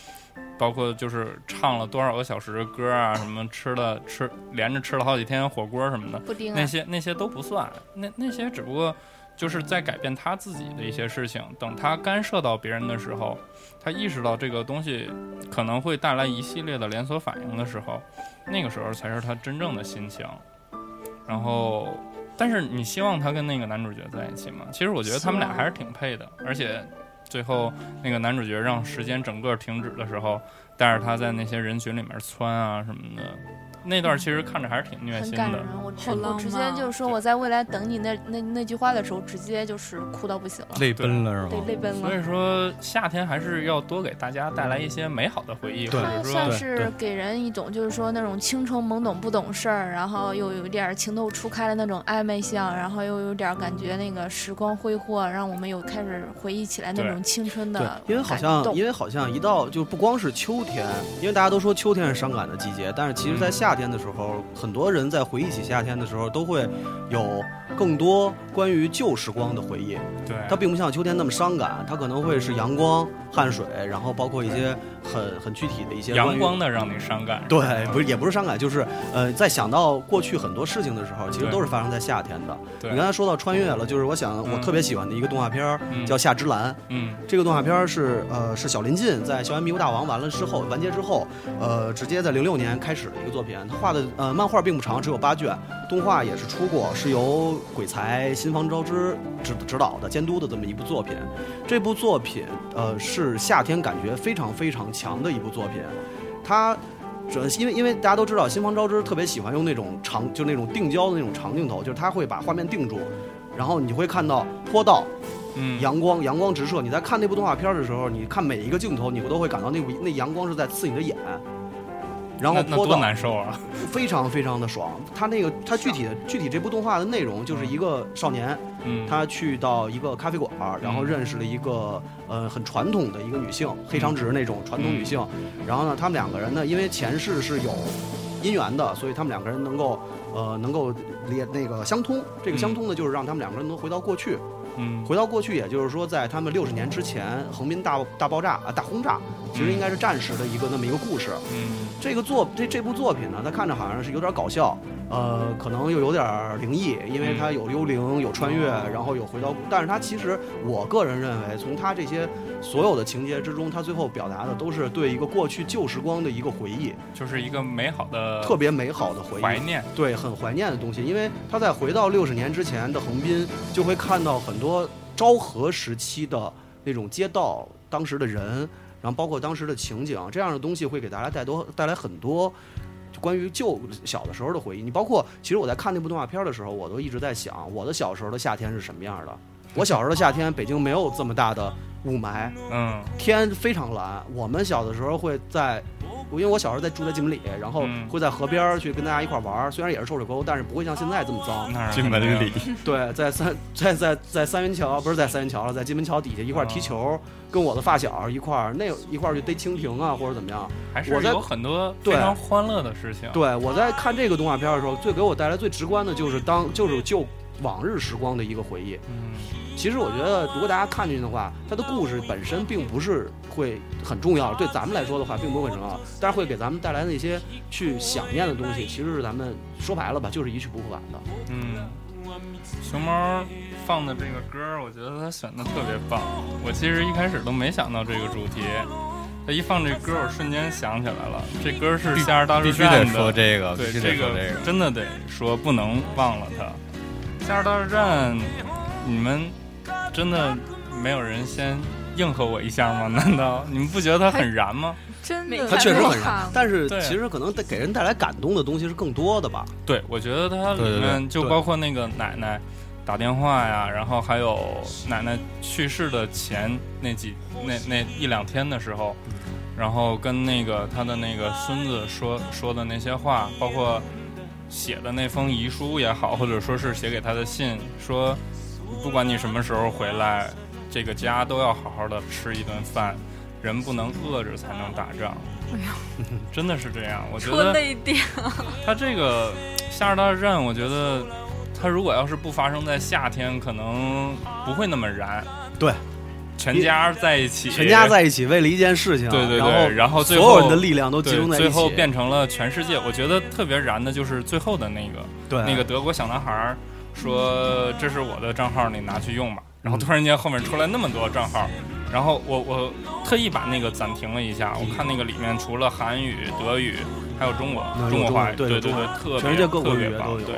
包括就是唱了多少个小时的歌啊，什么吃了吃连着吃了好几天火锅什么的，那，些那些都不算，那那些只不过就是在改变他自己的一些事情。等他干涉到别人的时候，他意识到这个东西可能会带来一系列的连锁反应的时候，那个时候才是他真正的心情。然后，但是你希望他跟那个男主角在一起吗？其实我觉得他们俩还是挺配的，而且最后那个男主角让时间整个停止的时候，带着他在那些人群里面窜啊什么的，那段其实看着还是挺虐心的很感人。。我直接就是说我在未来等你那那那句话的时候，直接就是哭到不行了，泪奔了是吧对，吗？泪奔了所。以说，夏天还是要多给大家带来一些美好的回忆，或对者算，是给人一种就是说那种青春懵懂不懂事儿，然后又有一点情窦初开的那种暧昧相，然后又有点感觉那个时光挥霍，让我们又开始回忆起来那种青春对的，因为好像因为好像一到就不光是秋天，因为大家都说秋天是伤感的季节，但是其实，在夏天的时候，很多人在回忆起夏天的时候，都会有更多关于旧时光的回忆。对，它并不像秋天那么伤感，它可能会是阳光、汗水，然后包括一些很很具体的一些阳光的让你伤感。对，不是也不是伤感，就是呃，在想到过去很多事情的时候，其实都是发生在夏天的。对你刚才说到穿越了，就是我想我嗯特别喜欢的一个动画片儿嗯叫《夏之蓝》。嗯这个动画片儿是呃是小林晋在《校园迷雾大王》完了之后完结之后，呃直接在零六年开始的一个作品。他画的呃漫画并不长，只有八卷，动画也是出过，是由鬼才新房昭之指指导的监督的这么一部作品。这部作品呃是夏天感觉非常非常强的一部作品，它。这因为因为大家都知道，新房昭之特别喜欢用那种长，就那种定焦的那种长镜头，就是他会把画面定住，然后你会看到坡道，嗯，阳光阳光直射。你在看那部动画片的时候，你看每一个镜头，你都会感到那部那阳光是在刺你的眼，然后那那多难受啊！非常非常的爽。他那个他具体的具体这部动画的内容就是一个少年，嗯，他去到一个咖啡馆，然后嗯认识了一个呃很传统的一个女性，黑长直那种传统女性。嗯然后呢，他们两个人呢，因为前世是有姻缘的，所以他们两个人能够呃能够连那个相通。这个相通呢，就是让他们两个人能回到过去。嗯回到过去，也就是说，在他们六十年之前，横滨大大爆炸啊大轰炸，其实应该是战时的一个那么一个故事。嗯这个作这这部作品呢，它看着好像是有点搞笑，呃，可能又有点灵异，因为它有幽灵、有穿越，然后有回到，但是它其实我个人认为，从它这些所有的情节之中，它最后表达的都是对一个过去旧时光的一个回忆，就是一个美好的特别美好的回忆。怀念。对，很怀念的东西，因为他在回到六十年之前的横滨，就会看到很多昭和时期的那种街道，当时的人，然后包括当时的情景，这样的东西会给大家带多带来很多。关于旧小的时候的回忆，你包括其实我在看那部动画片的时候，我都一直在想，我的小时候的夏天是什么样的。我小时候的夏天，北京没有这么大的雾霾，嗯天非常蓝。我们小的时候会在，因为我小时候在住在金门里，然后嗯会在河边去跟大家一块玩儿，虽然也是臭水沟，但是不会像现在这么脏。金门里，对，在三在在在三元桥不是在三元桥了，在金门桥底下一块踢球，跟我的发小一块那一块去逮蜻蜓啊或者怎么样。还是我在有很多非常欢乐的事情。对我在看这个动画片的时候，最给我带来最直观的就是当就是就往日时光的一个回忆。嗯其实我觉得，如果大家看进去的话，它的故事本身并不是会很重要，对咱们来说的话，并不会很重要，但是会给咱们带来那些去想念的东西，其实是咱们说白了吧，就是一去不复返的。嗯，熊猫放的这个歌，我觉得他选的特别棒。我其实一开始都没想到这个主题，他一放这歌，我瞬间想起来了，这歌儿是《夏日大必须作战》得说。这个，必对，须这得说这个。真的得说，不能忘了它。《夏日大作战》，你们真的没有人先应和我一下吗？难道你们不觉得他很燃吗？真的，他确实很燃燃，，但是其实可能带给人带来感动的东西是更多的吧。对，我觉得它里面就包括那个奶奶打电话呀，然后还有奶奶去世的前那几那那一两天的时候，然后跟那个他的那个孙子说说的那些话，包括写的那封遗书也好，或者说是写给他的信，说不管你什么时候回来，这个家都要好好的吃一顿饭。人不能饿着才能打仗，哎呀，真的是这样。我觉说得泪点，它这个夏日大战，我觉得他如果要是不发生在夏天，可能不会那么燃。对，全家在一起，全家在一起为了一件事情，对对对然后然后最所有的力量都集对中在一起，最后变成了全世界。我觉得特别燃的就是最后的那个对那个德国小男孩儿说：“这是我的账号，你拿去用吧。”然后突然间后面出来那么多账号，然后我我特意把那个暂停了一下，我看那个里面除了韩语、德语，还有中国中国话，对对对特别全世界各国特别棒。语言都有对，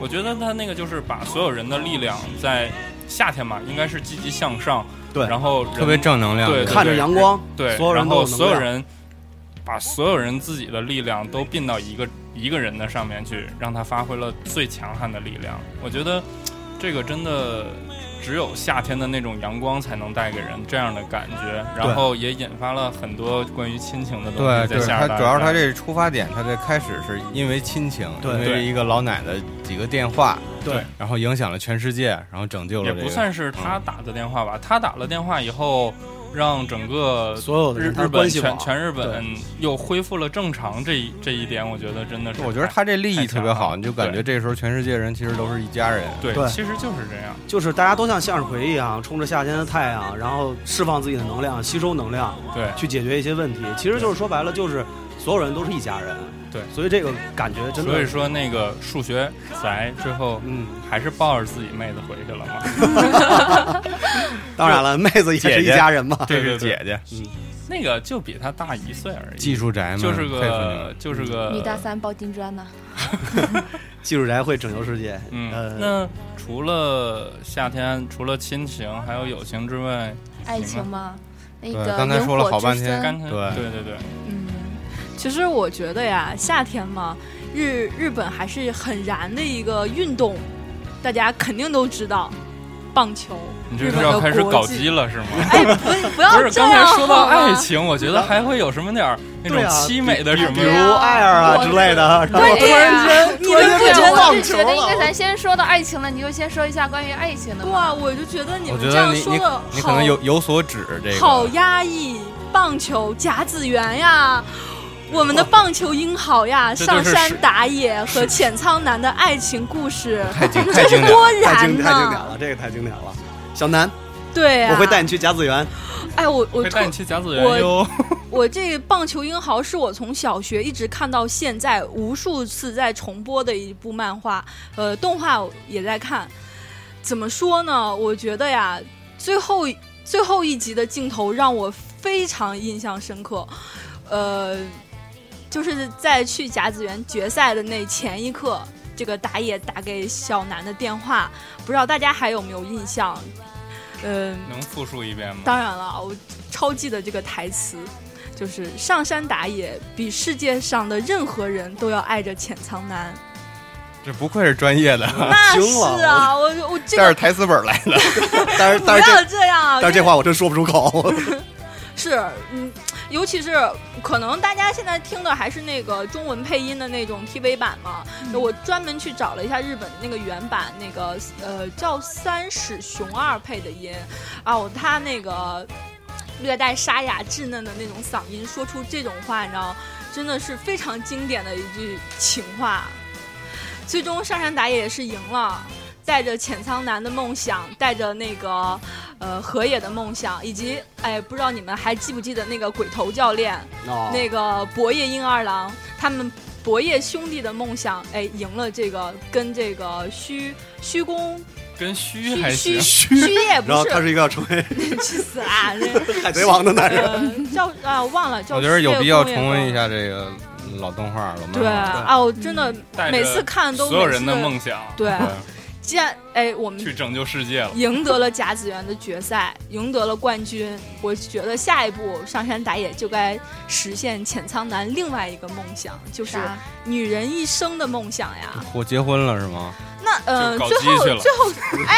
我觉得他那个就是把所有人的力量在夏天嘛，应该是积极向上，对然后特别正能量，对看着阳光，对，然后所有人把所有人自己的力量都并到一个一个人的上面去，让他发挥了最强悍的力量。我觉得这个真的只有夏天的那种阳光才能带给人这样的感觉，然后也引发了很多关于亲情的东西对，他主要是他这出发点，他在开始是因为亲情，因为一个老奶奶几个电话，对，然后影响了全世界，然后拯救了也这个。不算是他打的电话吧，他打了电话以后，让整个所有的日日本全全日本又恢复了正常，这一这一点我觉得真的是，我觉得他这利益特别好，你就感觉这时候全世界人其实都是一家人。对，对其实就是这样。就是大家都像向日葵一样，冲着夏天的太阳，然后释放自己的能量，吸收能量，对，去解决一些问题。其实就是说白了，就是所有人都是一家人。对所以这个感觉真的，所以说那个数学宅最后嗯，还是抱着自己妹子回去了嘛。当然了，妹子也是一家人嘛。这对对是姐姐，嗯那个就比他大一岁而已，技术宅嘛，就是个就是个女大三抱金砖呢。技术宅会拯救世界。嗯，呃，那除了夏天，除了亲情还有友情之外，爱情吗？那对个刚才说了萤火之好半天森对对对对，嗯，其实我觉得呀，夏天嘛，日日本还是很燃的一个运动，大家肯定都知道，棒球。你这是要开始搞基了是吗？哎，不不要不是，这样刚才说到爱情，我觉得还会有什么点儿那种凄美的什么比如爱啊之类的，然后对突然间，你突然间变们不觉得成棒球我是觉得应该。咱先说到爱情了，你就先说一下关于爱情的吧。哇，我就觉得你们这样说的你可能有有所指这个。好压抑，棒球甲子园呀。我们的棒球英豪呀，上山打野和浅仓男的爱情故事，太经太经典了，多燃经太经典！了，这个太经典了。小南，对呀，我会带你去甲子园。哎，我我带你去甲子园哟。我这棒球英豪是我从小学一直看到现在，无数次在重播的一部漫画，呃，动画也在看。怎么说呢？我觉得呀，最后最后一集的镜头让我非常印象深刻，呃，就是在去甲子园决赛的那前一刻，这个打野打给小南的电话，不知道大家还有没有印象？嗯、能复述一遍吗？当然了，我超记得这个台词，就是上山打野比世界上的任何人都要爱着浅仓南。这不愧是专业的，那 是啊，我我这个带着台词本来的。但是不要但是这这样啊，但是这话我真说不出口。是嗯，尤其是可能大家现在听的还是那个中文配音的那种 TV 版嘛。我专门去找了一下日本那个原版，那个呃叫三矢雄二配的音，哦，他那个略带沙哑稚嫩的那种嗓音，说出这种话，你知道，真的是非常经典的一句情话。最终上山打野是赢了。带着浅仓男的梦想，带着那个呃河野的梦想，以及哎，不知道你们还记不记得那个鬼头教练，哦那个博野鹰二郎，他们博野兄弟的梦想，哎，赢了这个跟这个虚虚宫跟虚虚还行虚，虚也不然后他是，一个要成为 去死啊！这海贼王的男人。呃叫啊忘了叫。我觉得有必要重温一。下这个老动画、老漫对。啊，我真的每次看都所有人的梦想，对既然哎我们去拯救世界了。赢得了甲子园的决赛，赢得了冠军。我觉得下一步上山打野就该实现浅仓男另外一个梦想，就是？女人一生的梦想呀。我结婚了是吗？那呃，最后最后，哎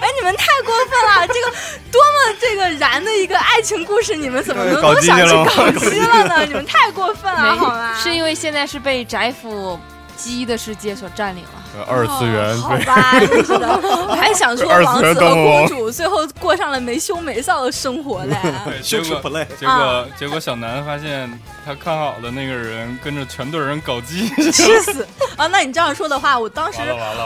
哎，你们太过分了！这个多么这个燃的一个爱情故事，你们怎么能搞都想去搞基了呢？你们太过分了，好吗？是因为现在是被宅腐鸡的世界所占领了。这二次元哦好吧，真是的，我还想说 王子和公主最后过上了没羞没臊的生活嘞。对，结果羞耻不累。结果啊结果小南发现他看好的那个人跟着全队人搞基，气死啊！那你这样说的话，我当时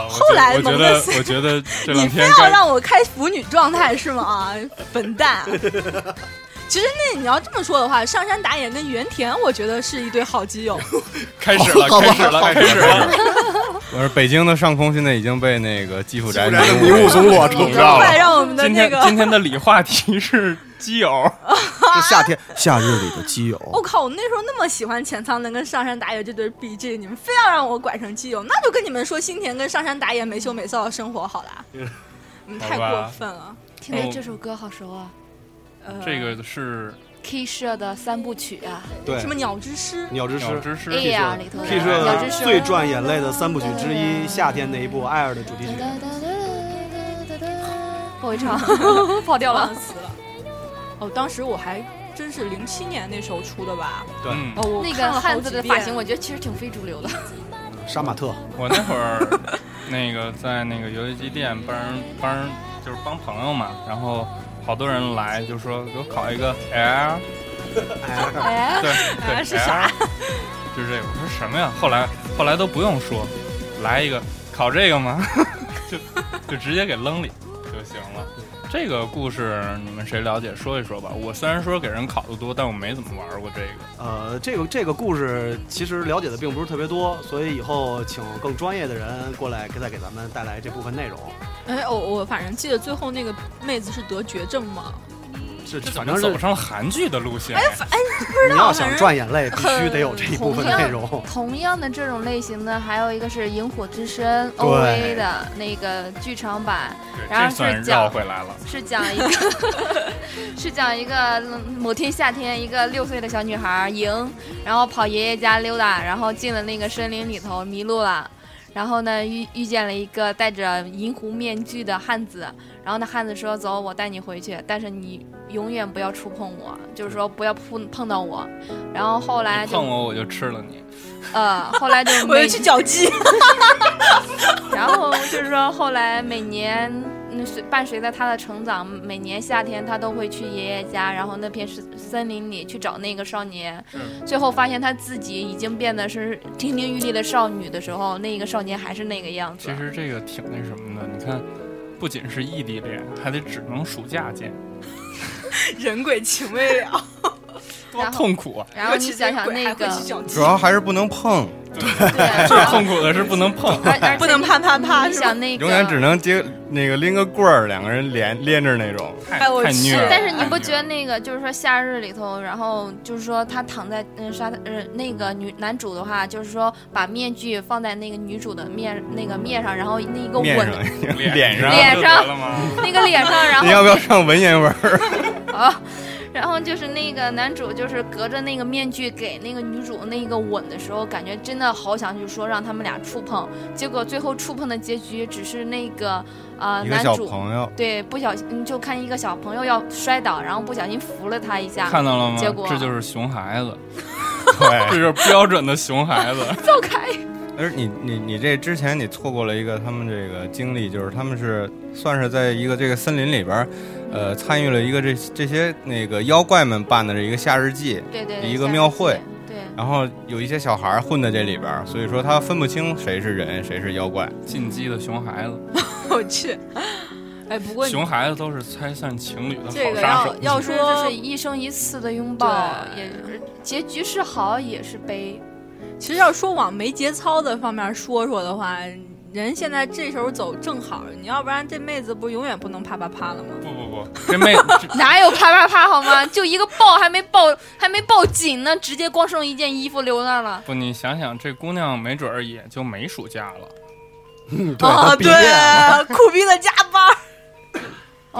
后来觉我觉得我觉得这你两天该非要让我开腐女状态是吗？啊，笨蛋！其实那你要这么说的话，上山打野跟原田，我觉得是一对好基友。开始了，开始了，开始了。我说北京的上空现在已经被那个基辅宅的迷迷雾笼笼罩了。快让我们的今那个，天今天的理话题是基友，是夏天夏日里的基友。我靠！我那时候那么喜欢浅仓能跟上山打野这对 BG，你们非要让我拐成基友，那就跟你们说新田跟上山打野没羞没臊的生活好了。你们太过分了。听着这首歌好熟啊！呃，这个是 K 社的三部曲啊，对。什么鸟之诗，鸟之诗。鸟之诗。A 呀里头的 K 社鸟之诗。最赚眼泪的三部曲之一，夏天那一部《爱尔》的主题曲。不会唱，跑调了。死了。哦，当时我还真是零七年那时候出的吧？对。嗯。哦，我那个汉子的发型，我觉得其实挺非主流的。杀马特，我那会儿那个在那个游戏机店帮人帮人就是帮朋友嘛，然后好多人来就说给我考一个 L，哎，对是啥就是这个。我说什么呀？后来后来都不用说，来一个考这个吗？就就直接给扔里。这个故事你们谁了解说一说吧。我虽然说给人考的多，但我没怎么玩过这个。呃，这个这个故事其实了解的并不是特别多，所以以后请更专业的人过来，再给咱们带来这部分内容。哎，我我反正记得最后那个妹子是得绝症嘛，是这反正走上了韩剧的路线呀？你要想赚眼泪，必须得有这一部分内容。同样的这种类型的，还有一个是《萤火之声》OVA 的那个剧场版，然后是讲回来了。是讲一个 是讲一个嗯某天夏天，一个六岁的小女孩莹，然后跑爷爷家溜达，然后进了那个森林里头迷路了。然后呢，遇遇见了一个戴着银狐面具的汉子，然后那汉子说：“走，我带你回去，但是你永远不要触碰我，就是说不要碰碰到我。”然后后来碰我我就吃了你。呃，后来就 我要去搅鸡。然后就是说，后来每年那随伴随着他的成长，每年夏天他都会去爷爷家，然后那片是森林里去找那个少年。最后发现他自己已经变得是亭亭玉立的少女的时候，那个少年还是那个样子其。实这个挺那什么的，你看，不仅是异地恋，还得只能暑假见，人鬼情未了，多痛苦啊！然后你想想那个，主要还是不能碰，对，最痛苦的是不能碰。不能啪啪啪你？想那个，永远只能接那个拎个棍儿，两个人连连着那种。太哎我去太虐了。但是你不觉得那个就是说夏日里头，然后就是说他躺在嗯沙滩呃那个女男主的话，就是说把面具放在那个女主的面那个面上，然后那个吻脸脸上，脸上了吗？那个脸上，然后你要不要上文言文儿？啊，然后就是那个男主就是隔着那个面具给那个女主那个吻的时候，感觉真的好想去说让他们俩触碰，结果最后触碰的结局只是那个呃一个小男主朋友，对不小心嗯就看一个小朋友要摔倒，然后不小心扶了他一下，看到了吗？结果这就是熊孩子，对这。就是标准的熊孩子。走开。而你你你这之前你错过了一个他们这个经历，就是他们是算是在一个这个森林里边儿，呃，参与了一个这这些那个妖怪们办的这一个夏日祭，对对对，一个庙会对。然后有一些小孩儿混在这里边儿，所以说他分不清谁是人谁是妖怪。进击的熊孩子，我去。哎，不过熊孩子都是拆散情侣的这个好杀手。要要说就是一生一次的拥抱，也是结局是好也是悲。其实要说往没节操的方面说说的话，人现在这时候走正好，你要不然这妹子不永远不能啪啪啪了吗？不不不，这妹子 哪有啪啪啪好吗？就一个抱还没抱还没抱紧呢，直接光剩一件衣服留那儿了。不，你想想，这姑娘没准儿也就没暑假了，嗯，对，啊，对，苦逼的加班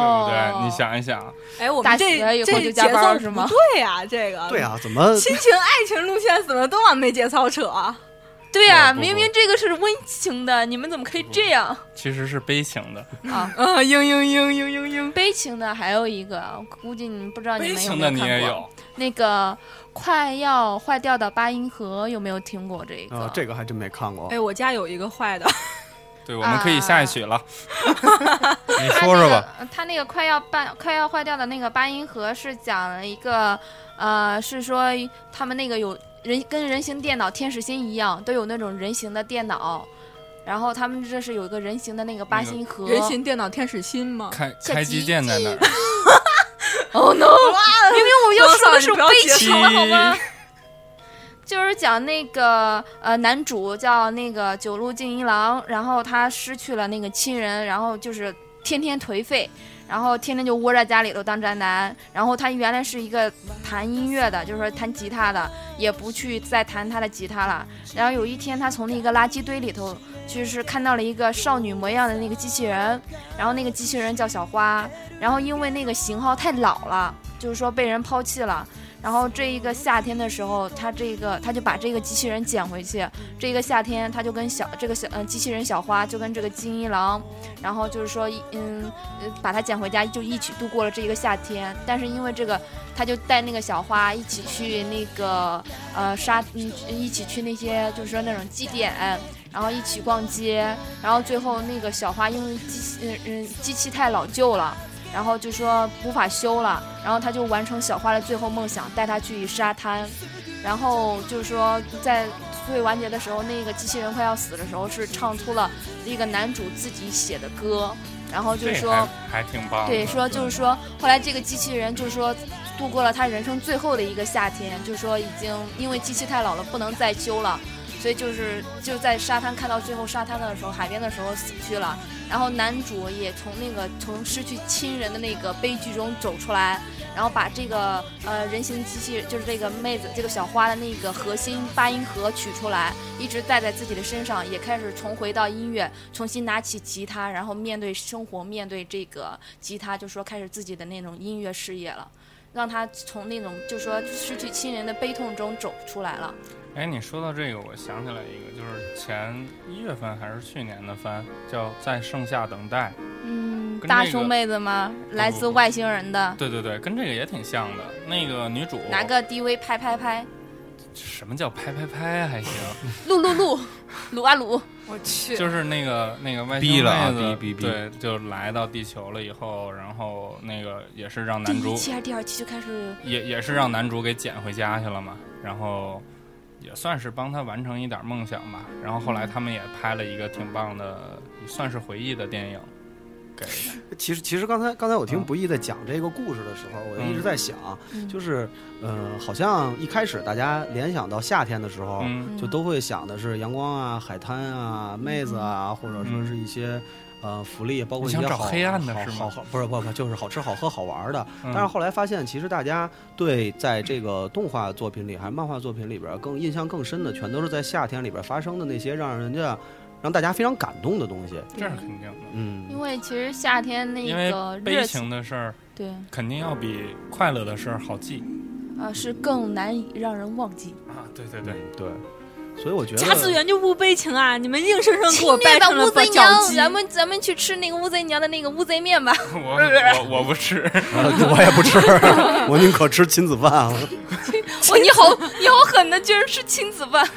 不对？你想一想，哎，我大们这学以后这就加班节奏是吗对呀、这个对啊，怎么亲情爱情路线怎么都往没节操扯啊？对呀、明明这个是温情的，你们怎么可以这样其实是悲情的。啊？啊，嘤嘤嘤嘤嘤嘤。悲情的还有一个，我估计你们不知道你们有没有看过也有，那个快要坏掉的八音盒，有没有听过这个？啊？这个还真没看过。哎，我家有一个坏的，对，我们可以下一曲了。你他说说吧，那个。他那个快要半快要坏掉的那个八音盒是讲了一个，呃，是说他们那个有人跟人形电脑天使心一样，都有那种人形的电脑，然后他们这是有一个人形的那个八那个音盒。人形电脑天使心吗？开开机键在那儿，Oh no！明明我要说的是悲情了好吗？就是讲那个呃，男主叫那个九路静一郎，然后他失去了那个亲人，然后就是天天颓废，然后天天就窝在家里头当宅男。然后他原来是一个弹音乐的，就是说弹吉他的，也不去再弹他的吉他了。然后有一天，他从那个垃圾堆里头，就是看到了一个少女模样的那个机器人，然后那个机器人叫小花，然后因为那个型号太老了。就是说被人抛弃了。然后这一个夏天的时候，他这个他就把这个机器人捡回去。这一个夏天，他就跟小这个小嗯、机器人小花就跟这个金一郎，然后就是说嗯把他捡回家，就一起度过了这一个夏天。但是因为这个，他就带那个小花一起去那个呃沙嗯一起去那些就是说那种祭典，然后一起逛街，然后最后那个小花因为机器嗯嗯机器太老旧了。然后就说无法修了，然后他就完成小花的最后梦想，带她去沙滩。然后就是说，在最完结的时候，那个机器人快要死的时候，是唱出了那个男主自己写的歌。然后就是说，还还挺棒。对，说就是说，后来这个机器人就是说，度过了他人生最后的一个夏天，就是说已经因为机器太老了，不能再修了。所以就是就在沙滩看到最后沙滩的时候，海边的时候死去了。然后男主也从那个从失去亲人的那个悲剧中走出来，然后把这个呃人形机器就是这个妹子这个小花的那个核心八音盒取出来，一直带在自己的身上，也开始重回到音乐，重新拿起吉他，然后面对生活，面对这个吉他，就说开始自己的那种音乐事业了，让他从那种就说失去亲人的悲痛中走出来了。哎，你说到这个，我想起来一个，就是前一月份还是去年的番，叫《在盛夏等待》。嗯，这个大胸妹子吗？来自外星人的。对对对，跟这个也挺像的。那个女主拿个 DV 拍拍拍，什么叫拍拍拍还行？撸撸撸，撸啊撸。我去，就是那个那个外星逼了啊妹子，逼逼逼对，就来到地球了以后，然后那个也是让男主第一期还是第二期就开始也也是让男主给捡回家去了嘛，然后也算是帮他完成一点梦想吧。然后后来他们也拍了一个挺棒的，算是回忆的电影，给 其实其实刚才刚才我听嗯不易在讲这个故事的时候，我就一直在想，嗯就是呃，好像一开始大家联想到夏天的时候，嗯就都会想的是阳光啊、海滩啊、妹子啊，或者说是一些。呃，福利包括一些你想找好黑暗的好是吗好好不是不不就是好吃好喝好玩的。嗯但是后来发现，其实大家对在这个动画作品里还是漫画作品里边更印象更深的，全都是在夏天里边发生的那些让人家让大家非常感动的东西。这是肯定的，嗯，因为其实夏天那个悲热情的事儿对肯定要比快乐的事儿好记啊是更难以让人忘记。啊！对对对，对，所以我觉得甲子园就不悲情啊！你们硬生生给我掰成了乌贼脚娘，鸡。咱们咱们去吃那个乌贼娘的那个乌贼面吧。我 我我不吃，呃 我也不吃，我宁可吃亲子饭了。哇，你好你好狠的，居然吃亲子饭。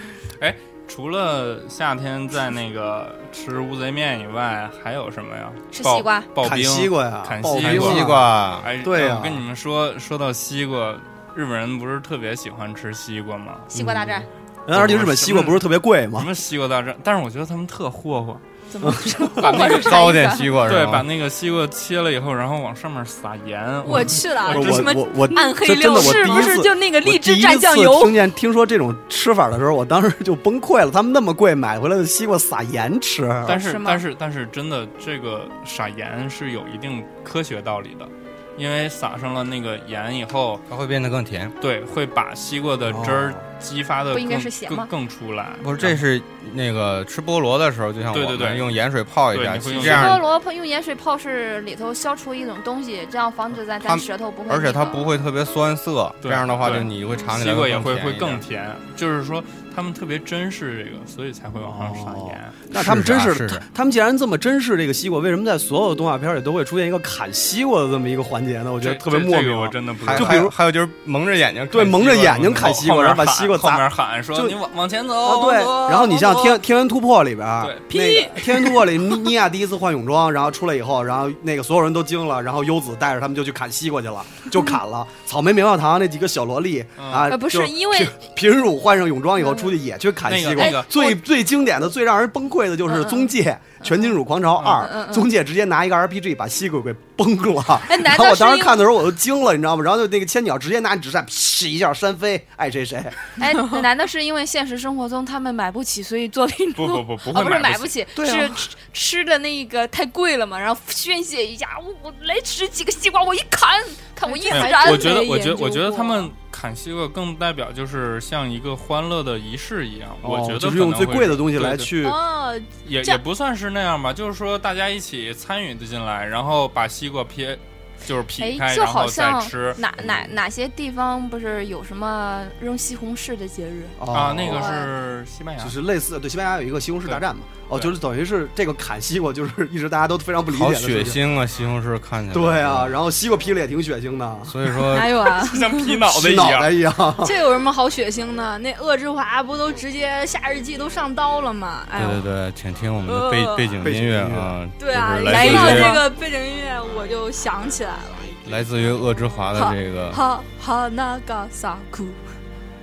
哎除了夏天在那个吃乌贼面以外，还有什么呀？吃西瓜砍刨冰、西瓜呀，砍西瓜西瓜，哎，对我跟你们说，说到西瓜，日本人不是特别喜欢吃西瓜吗？西瓜大战而且日本西瓜不是特别贵吗？什么西瓜大战？但是我觉得他们特霍霍，怎么 把那个糕点西瓜是对，把那个西瓜切了以后，然后往上面撒盐。我去了，我这什么我我暗黑这真的六是我第一次不是就那个我励志第一次蘸酱油听？见听说这种吃法的时候，我当时就崩溃了。他们那么贵买回来的西瓜撒盐吃，但是但是但是真的，这个撒盐是有一定科学道理的，因为撒上了那个盐以后，它会变得更甜。对，会把西瓜的汁儿哦。激发的不应该更是咸吗？更更出来。不是，这是那个吃菠萝的时候，就像我对对对。们用盐水泡一下，对你会用这菠，萝用盐水泡是里头消除一种东西，这样防止咱它咱舌头不会、那个。而且它不会特别酸涩，这样的话就你会尝起来西瓜也会会会更甜，就是说他们特别珍视这个，所以才会往上撒盐。那他们真是是是是他们既然这么珍视这个西瓜，为什么在所有的动画片里都会出现一个砍西瓜的这么一个环节呢？我觉得特别莫名。这这个我真的不知还道。就比如还有还有就是蒙着眼睛，对蒙着眼睛砍西瓜然后把西瓜砸喊后面喊说就你往往前走，啊，对，然后你像天天元突破里边，对那个 天元突破里，妮妮亚第一次换泳装，然后出来以后，然后那个所有人都惊了，然后优子带着他们就去砍西瓜去了，就砍了。草莓棉花糖那几个小萝莉嗯啊，呃不是因为贫贫 乳换上泳装以后出去也去砍西瓜那个那个。最最经典的、最让人崩溃的就是《宗介》全金属狂潮二宗介直接拿一个 RPG 把西瓜给崩了。哎，难然后我当时看的时候我都惊了，你知道吗？然后就那个千鸟直接拿纸扇，劈一下扇飞，爱谁谁。哎，难道是因为现实生活中他们买不起，所以作品不中不不不哦不是买不起，对啊是吃吃的那个太贵了嘛，然后宣泄一下，我我来吃几个西瓜，我一砍，看我一哎燃。我觉得，我觉得，我觉得他们砍西瓜更代表就是像一个欢乐的仪式一样。我觉得哦就是用可能会最贵的东西来去哦，也也不算是那样吧，就是说大家一起参与的进来，然后把西瓜撇就是劈哎，开，就然后再好像吃。哪哪哪些地方不是有什么扔西红柿的节日？啊，那个哦是西班牙就，是类似对西班牙有一个西红柿大战嘛，哦，就是等于是这个砍西瓜，就是一直大家都非常不理解好。血腥啊！西红柿看起来。对啊，，然后西瓜劈了也挺血腥的，所以说 哪有啊？像劈脑袋脑一样袋。一样。这有什么好血腥的？那恶之华不都直接夏日祭都上刀了吗？哎，对对对，请听我们的背呃背景音乐啊，对啊，听到这个背景音乐我就想起来了。来自于恶之华的这个哈哈那个萨库，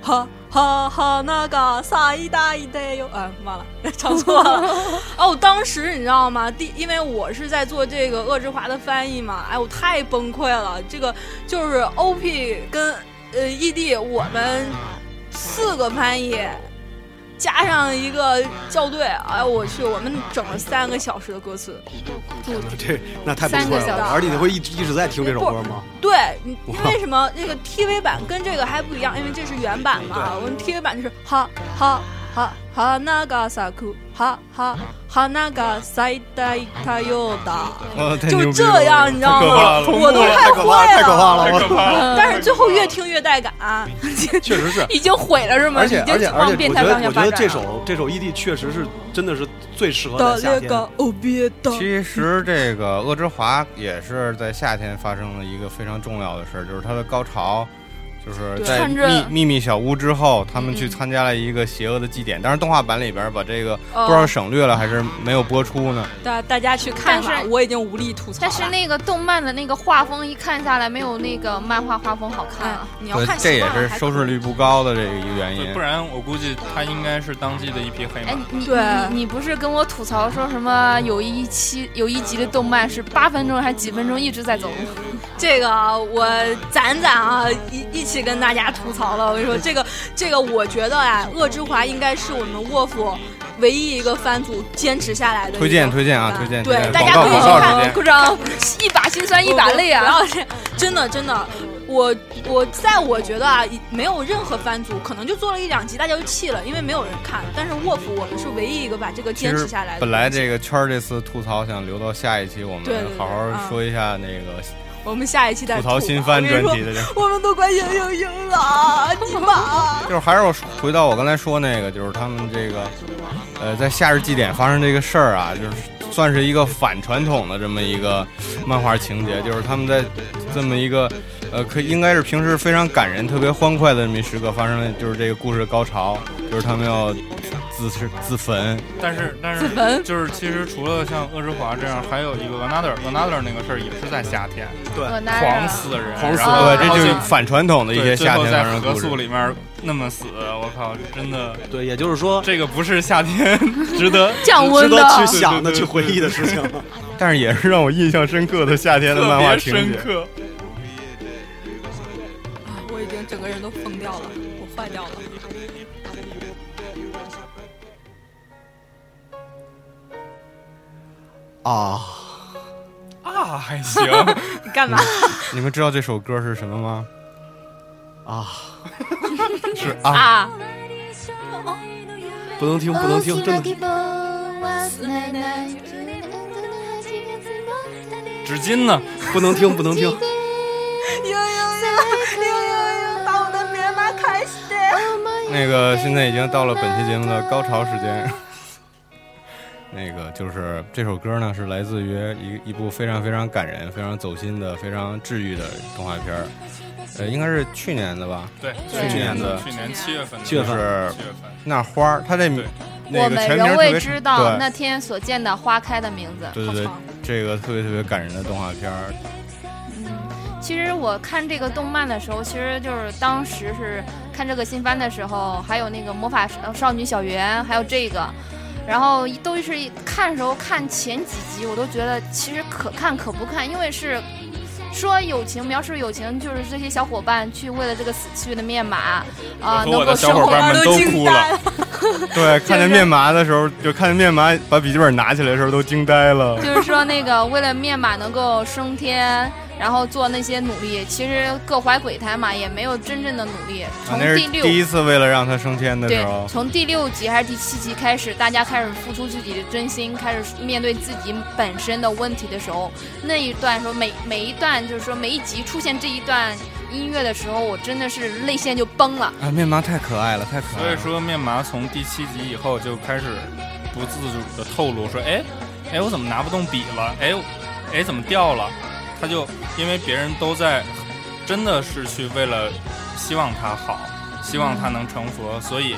哈哈哈那个萨伊达伊得哟，哎，忘了，唱错了。哦，当时你知道吗？第，因为我是在做这个恶之华的翻译嘛，哎，我太崩溃了。这个就是 OP 跟呃 ED 我们四个翻译。加上一个校对，哎呦我去，我们整了三个小时的歌词。这那太不错了，三个小时而且你会一直一直在听这首歌吗？对，因为什么？那个 TV 版跟这个还不一样，因为这是原版嘛。我们 TV 版就是哈哈哈哈那个萨库，哈哈哈那个塞代他哟达，哦太就这样，你知道吗太可怕？了我都太可怕了，太可怕了！但是最后越听越带感，确实是，已经毁了是吗？而且已经而且而且，往变态我觉得我觉得这方向发展了。首这首 ED 确实是真的是最适合的在夏天。那个哦别的，其实这个《恶之华》也是在夏天发生了一个非常重要的事儿，就是它的高潮，就是在秘秘密小屋之后，他们去嗯参加了一个邪恶的祭典。但是动画版里边把这个哦不知道省略了还是没有播出呢。大大家去看吧但，是我已经无力吐槽了。但是那个动漫的那个画风一看下来，没有那个漫画画风好看哎啊。，你要看，对这也是收视率不高的这个一个原因不。然我估计他应该是当季的一匹黑马哎马。，你对你你不是跟我吐槽说什么有一期有一集的动漫是八分钟还是几分钟一直在走？这个啊我攒攒啊，一一起跟大家吐槽了。我跟你说，这个这个，我觉得啊，恶之华应该是我们沃夫唯一一个番组坚持下来的推荐推荐啊推荐对大家可以去看鼓掌，一把辛酸一把泪啊！真的真的，我我在我觉得啊，没有任何番组可能就做了一两集，大家就弃了，因为没有人看。但是沃夫我们是唯一一个把这个坚持下来的。本来这个圈儿这次吐槽想留到下一期，我们好好啊说一下那个我们下一期再吐槽新番专题的人。我们都快硬硬硬了，你妈！就是还是回到我刚才说那个，就是他们这个，呃，在夏日祭典发生这个事儿啊，就是算是一个反传统的这么一个漫画情节，就是他们在这么一个，呃，可应该是平时非常感人、特别欢快的这么一时刻发生了，就是这个故事的高潮，就是他们要自焚，但是但是就是其实除了像恶之华这样，还有一个 another another 那个事儿也是在夏天，对狂死人，狂死人对，这就是反传统的一些夏天发生的故事。宿里面那么死，我靠，真的，对，也就是说，这个不是夏天值得降温值得的去想的、去回忆的事情。但是也是让我印象深刻的夏天的漫画情节。深刻。整个人都疯掉了，我坏掉了。啊，啊，还行，你干嘛？你们知道这首歌是什么吗？啊，是啊，啊！不能听，不能听，真的。纸巾呢？不能听，不能听。那个现在已经到了本期节目的高潮时间。那个就是这首歌呢，是来自于一一部非常非常感人、非常走心的、非常治愈的动画片儿。呃，应该是去年的吧？对，去年的去年七月份的，七月份是七月份。那花儿，它这对那我们个全名特仍未知道那天所见的花开的名字。对对对，这个特别特别感人的动画片儿。其实我看这个动漫的时候，其实就是当时是看这个新番的时候，还有那个魔法少少女小圆，还有这个，然后都是看的时候看前几集，我都觉得其实可看可不看，因为是说友情，描述友情，就是这些小伙伴去为了这个死去的面马啊、能够生活小伙伴们都哭了，对，看见 面麻的时候，就看见面麻把笔记本拿起来的时候都惊呆了。就是说那个为了面麻能够升天，然后做那些努力，其实各怀鬼胎嘛，也没有真正的努力。啊那是从第六、第一次为了让他升天的时对候，，从第六集还是第七集开始，大家开始付出自己的真心，开始面对自己本身的问题的时候，那一段时候每每一段就是说每一集出现这一段音乐的时候，我真的是泪腺就崩了。啊，面麻太可爱了，太可爱了。所以说，面麻从第七集以后就开始不自主的透露说：“哎，哎，我怎么拿不动笔了？哎，哎，怎么掉了？”他就因为别人都在，真的是去为了希望他好，希望他能成佛，所以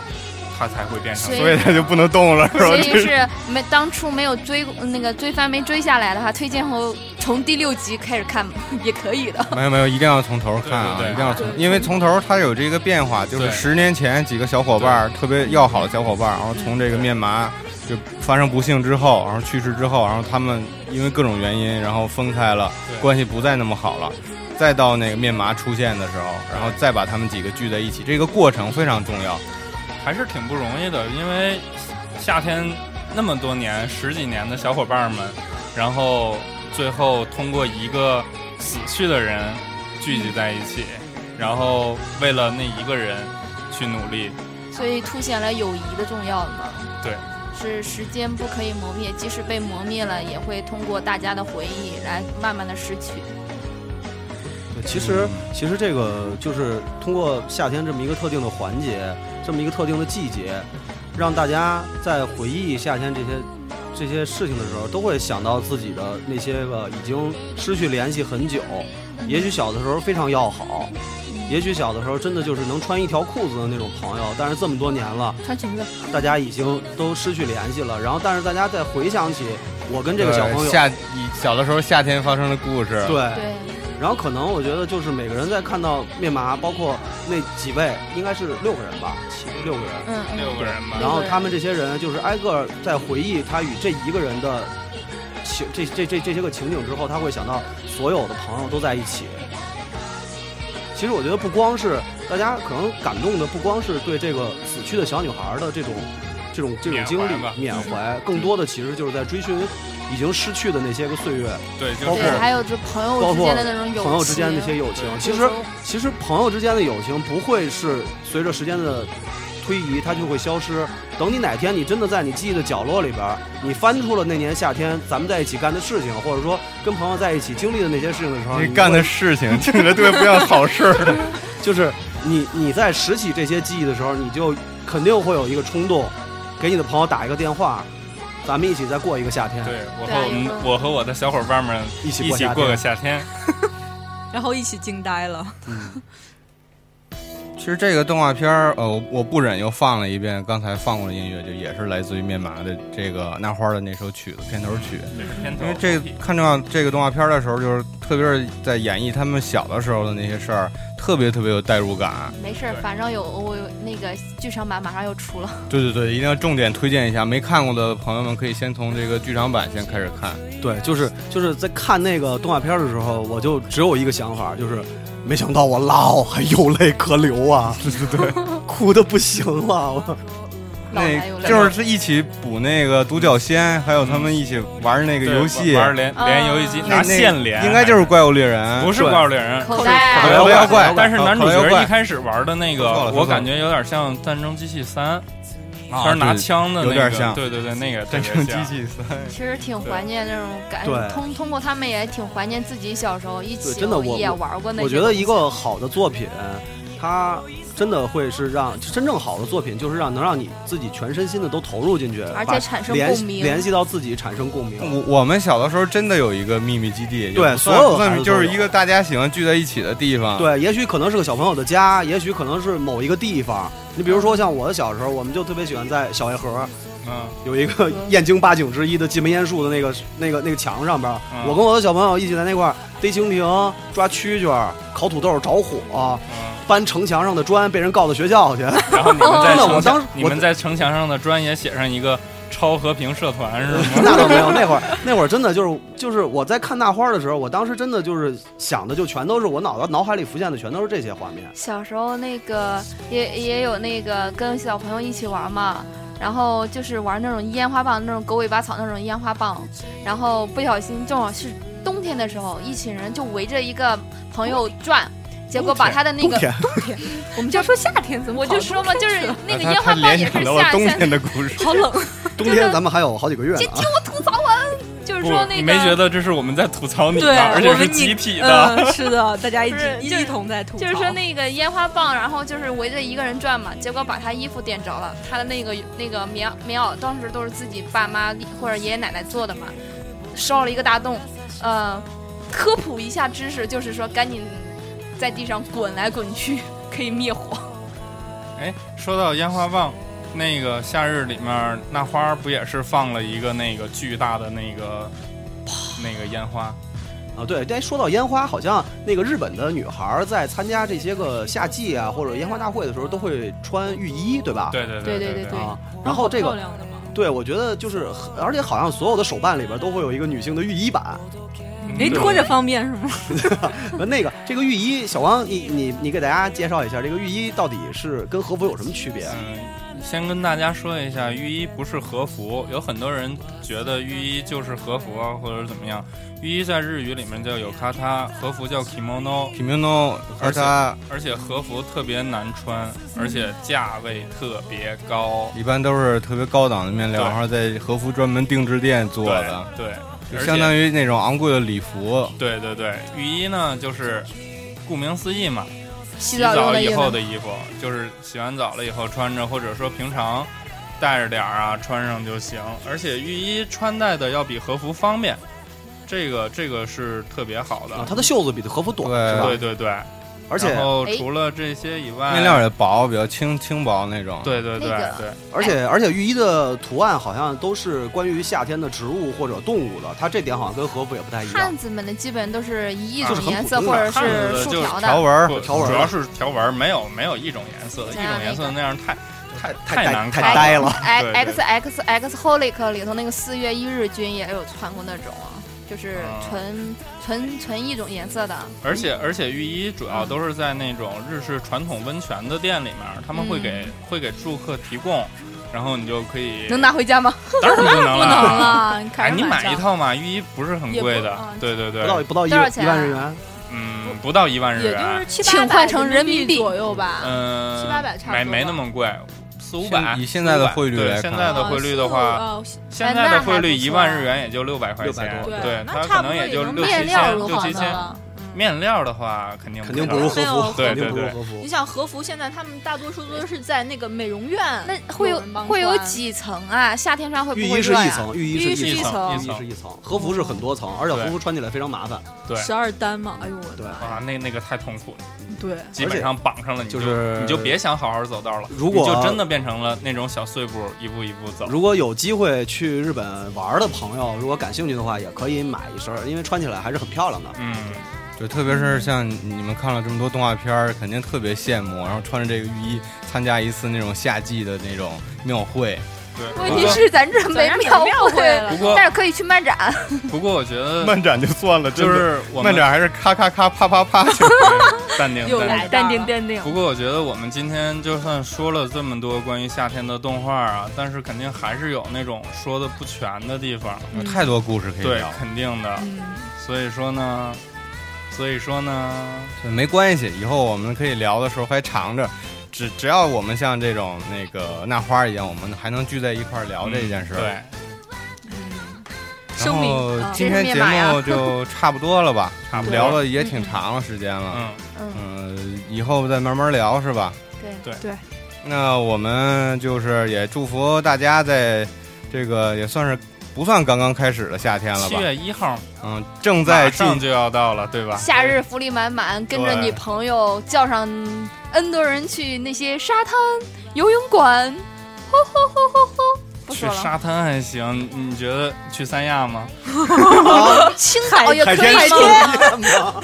他才会变成所以所以他就不能动了，是吧？所以是没当初没有追那个追番没追下来的话，推荐后从第六集开始看也可以的。没有没有，一定要从头看啊！对对对一定要从，因为从头它有这个变化，就是十年前几个小伙伴特别要好的小伙伴，然后从这个面麻就发生不幸之后，然后去世之后，然后他们因为各种原因，然后分开了，关系不再那么好了。再到那个面麻出现的时候，然后再把他们几个聚在一起，这个过程非常重要。还是挺不容易的，因为夏天那么多年、十几年的小伙伴们，然后最后通过一个死去的人聚集在一起，然后为了那一个人去努力。所以凸显了友谊的重要嘛。对，是时间不可以磨灭，即使被磨灭了，也会通过大家的回忆来慢慢的失去。其实其实这个就是通过夏天这么一个特定的环节，这么一个特定的季节，让大家在回忆夏天这些这些事情的时候，都会想到自己的那些个已经失去联系很久，也许小的时候非常要好，也许小的时候真的就是能穿一条裤子的那种朋友，但是这么多年了，穿裙子，大家已经都失去联系了。然后，但是大家再回想起我跟这个小朋友，夏以小的时候夏天发生的故事，对，对，然后可能我觉得就是每个人在看到面麻，包括那几位，应该是六个人吧，七六个人。嗯，嗯六个人吧然后他们这些人就是挨个在回忆他与这一个人的情，这这这这些个情景之后，他会想到所有的朋友都在一起。其实我觉得不光是大家可能感动的，不光是对这个死去的小女孩的这种这种这种经历缅怀更多的其实就是在追寻已经失去的那些个岁月。对，包括还有这朋友之包括间的那种友情，朋友之间的那些友情，其实其实朋友之间的友情不会是随着时间的推移它就会消失。等你哪天你真的在你记忆的角落里边，你翻出了那年夏天咱们在一起干的事情，或者说跟朋友在一起经历的那些事情的时候，你你干的事情听着特别不像好事儿。就是你你在拾起这些记忆的时候，你就肯定会有一个冲动，给你的朋友打一个电话，咱们一起再过一个夏天，对我和有时候我和我的小伙伴们一起一起过个夏天。然后一起惊呆了。其实这个动画片儿，呃，我我不忍又放了一遍刚才放过的音乐，就也是来自于面麻的这个那花的那首曲子片头曲。这是片头因为这个看到这个动画片儿的时候，就是特别是在演绎他们小的时候的那些事儿，特别特别有代入感。没事儿，反正有我有那个剧场版马上又出了，对对对，一定要重点推荐一下，没看过的朋友们可以先从这个剧场版先开始看。对，就是就是在看那个动画片的时候，我就只有一个想法，就是没想到我老还有泪可流啊！对 对对，哭的不行了。那就是一起补那个独角仙，还有他们一起玩那个游戏，玩连啊。连游戏机拿线连，应该就是怪物猎人，不是怪物猎人。口袋口袋妖怪但是男主角一开始玩的那个我感觉有点像《战争机器三》，啊他是拿枪的那个，有点像对对对，那个战争机器三。其实挺怀念那种感对通通过他们也挺怀念自己小时候一起对真的我也玩过那些我觉得一个好的作品，它真的会是让真正好的作品，就是让能让你自己全身心的都投入进去，而且产生共鸣。联系到自己，产生共鸣。我我们小的时候真的有一个秘密基地，对所有就是一个大家喜欢聚在一起的地方。对，也许可能是个小朋友的家，也许可能是某一个地方。你比如说像我的小时候，我们就特别喜欢在小夜河嗯，有一个燕京八景之一的金门烟树的那个那个那个墙上边，嗯。我跟我的小朋友一起在那块儿逮蜻蜓、抓蛐蛐儿、烤土豆、着火、嗯搬城墙上的砖，被人告到学校去。然后你们在 我当时你们在城墙上的砖也写上一个超和平社团是吗？那倒没有，那会儿那会儿真的就是就是我在看大花的时候，我当时真的就是想的就全都是我脑脑海里浮现的全都是这些画面。小时候那个也也有那个跟小朋友一起玩嘛，然后就是玩那种烟花棒，那种狗尾巴草那种烟花棒，然后不小心正好是冬天的时候，一群人就围着一个朋友转。结果把他的那个冬天 我们就说夏天怎么我就说嘛，就是那个烟花棒也是想到了冬夏夏天的故事。好冷，冬天咱们还有好几个月听！我吐槽完，就是说那个你没觉得这是我们在吐槽你对？而且是我们集体的。嗯，是的，大家一起一同在吐槽，就是说那个烟花棒，然后就是围着一个人转嘛，结果把他衣服点着了，他的那个那个棉棉袄当时都是自己爸妈或者爷爷奶奶做的嘛，烧了一个大洞。呃，科普一下知识，就是说赶紧在地上滚来滚去，可以灭火。哎，说到烟花棒，那个夏日里面那花儿不也是放了一个那个巨大的那个那个烟花？啊，对，但说到烟花，好像那个日本的女孩在参加这些个夏季啊或者烟花大会的时候，都会穿浴衣，对吧？对对对对对对啊，然后这个对我觉得就是，而且好像所有的手办里边都会有一个女性的浴衣版。哎，拖着方便是吗？那个这个浴衣，小王，你你你给大家介绍一下，这个浴衣到底是跟和服有什么区别？嗯，先跟大家说一下，浴衣不是和服，有很多人觉得浴衣就是和服啊，或者怎么样。浴衣在日语里面叫有卡塔，和服叫 kimono，Kimono，而且而且和服特别难穿，而且价位特别高。一般都是特别高档的面料，然后在和服专门定制店做的，对，就相当于那种昂贵的礼服。对对对，浴衣呢就是顾名思义嘛，洗洗澡以后。的衣服，就是洗完澡了以后穿着，或者说平常带着点儿啊穿上就行。而且浴衣穿戴的要比和服方便，这个这个是特别好的。啊，它的袖子比和服短，是吧？对对对，而且然后哎除了这些以外，面料也薄，比较轻轻薄那种。对对对那个对，而且而且浴衣的图案好像都是关于夏天的植物或者动物的，它这点好像跟和服也不太一样汉。子们的基本都是以一就是很种颜色普通的或者汉子是的就是竖条的。条纹儿不条纹儿主要是条纹儿，没有没有一种颜色的，一种颜色那样太太太呆难看太呆了。X 对 X X X Holic 里头那个四月一日君也有穿过那种啊，就是啊纯纯纯一种颜色的。而且而且浴衣主要都是在那种日式传统温泉的店里面，他们会给、会给住客提供，然后你就可以能拿回家吗？当然不能 不能了。你哎，你买一套嘛，浴衣不是很贵的啊，对对对不，到不到一多少钱啊一万日元，嗯，不到一万日也就是元，七八百请换成人民民币左右吧。嗯，七八百差不多没没那么贵，四五百。现以现在的汇率对来看现在的汇率的话，哦现在的汇率一万日元也就六百块钱，对，它可能也就六七千，六七千。了。面料的话，肯定肯定不不如和服，对对肯定不和服你。想和服现在他们大多数都是在那个美容院，那会有会有几层啊？夏天穿会不会热呀？衣是一层，浴衣是一层，浴衣是一层，和服是很多层，而且和服穿起来非常麻烦。对十二单嘛？哎呦我对，啊，那那个太痛苦了，对，基本上绑上了，你就就是你就别想好好走道了，如果你就真的变成了那种小碎步，一步一步走。如果有机会去日本玩的朋友，如果感兴趣的话，也可以买一身，因为穿起来还是很漂亮的。嗯，对，特别是像你们看了这么多动画片儿，肯定特别羡慕，然后穿着这个浴衣参加一次那种夏季的那种庙会。对。问题是咱这没庙会了不过但是可以去漫展。不过我觉得 漫展就算了，就是我们漫展还是咔咔咔啪啪啪。对淡定淡定又来。淡定淡定。不过我觉得我们今天就算说了这么多关于夏天的动画啊，但是肯定还是有那种说的不全的地方。有太多故事可以对聊，，肯定的。嗯，所以说呢，所以说呢，对没关系，以后我们可以聊的时候还长着。只只要我们像这种那个那花一样，我们还能聚在一块儿聊这件事。对，然后啊今天节目就差不多了吧？差不多聊了也挺长了时间了。嗯，嗯，嗯，以后再慢慢聊是吧？对对对。那我们就是也祝福大家在这个也算是不算刚刚开始的夏天了吧七吧？月一号嗯，正在上就要到了，对吧？夏日福利满满，跟着对你朋友叫上 N 多人去那些沙滩、游泳馆，吼吼吼吼吼！不去了，沙滩还行，你觉得去三亚吗？青岛也可以海天盛去。宴嘛，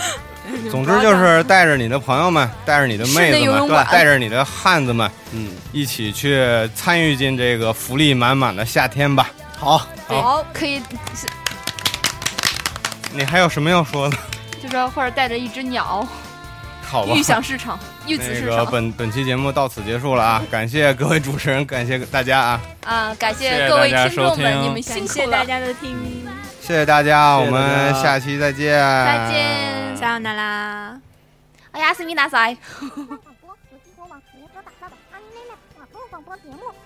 你们总之就是带着你的朋友们，带着你的妹子们，对吧带着你的汉子们，嗯，一起去参与进这个福利满满的夏天吧。好，好，可以，你还有什么要说的？就说或者带着一只鸟，好吧预。想市场，预此那个市场本本期节目到此结束了啊！感谢各位主持人，感谢大家啊！啊！感谢谢各位大家收听众们，听你们辛感苦了，谢大家的听，谢谢大家，我谢谢大们家下期再见，再见。さよなら。哎呀，思密达塞。广播由激活网联合打造的 Anime 网络广播节目。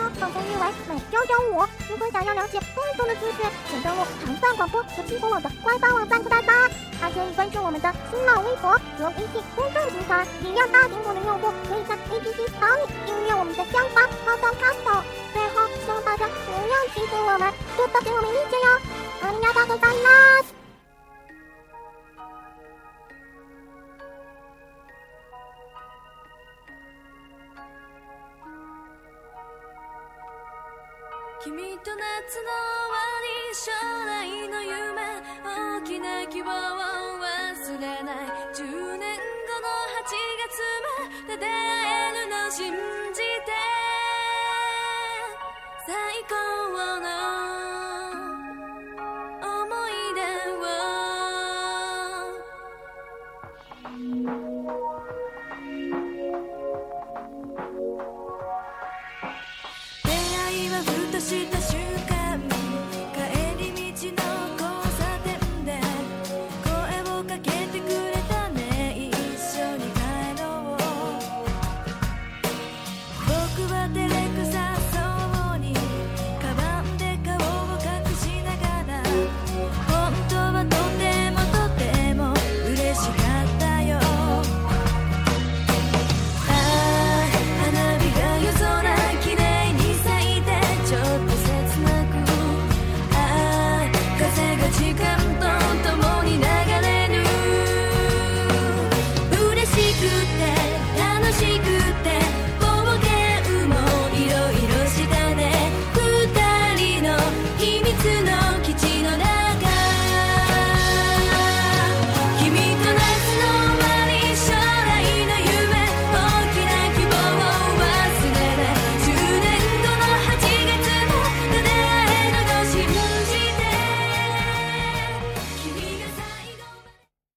番組の放送日为每周周五。如果想要了解更多的资讯，请登录长赞广播和激活网的官方网站看吧。还可以关注我们的新浪微博和微信公众平台。只要大苹果的用户可以在 APP 找你订阅我们的香巴发送 Cast。最后，希望大家不要欺负我们，多多给我们意见哟。ありがとうご 君と夏の終わり将来の夢大きな希望を忘れない10年後の8月まで出会えるの信じて最高の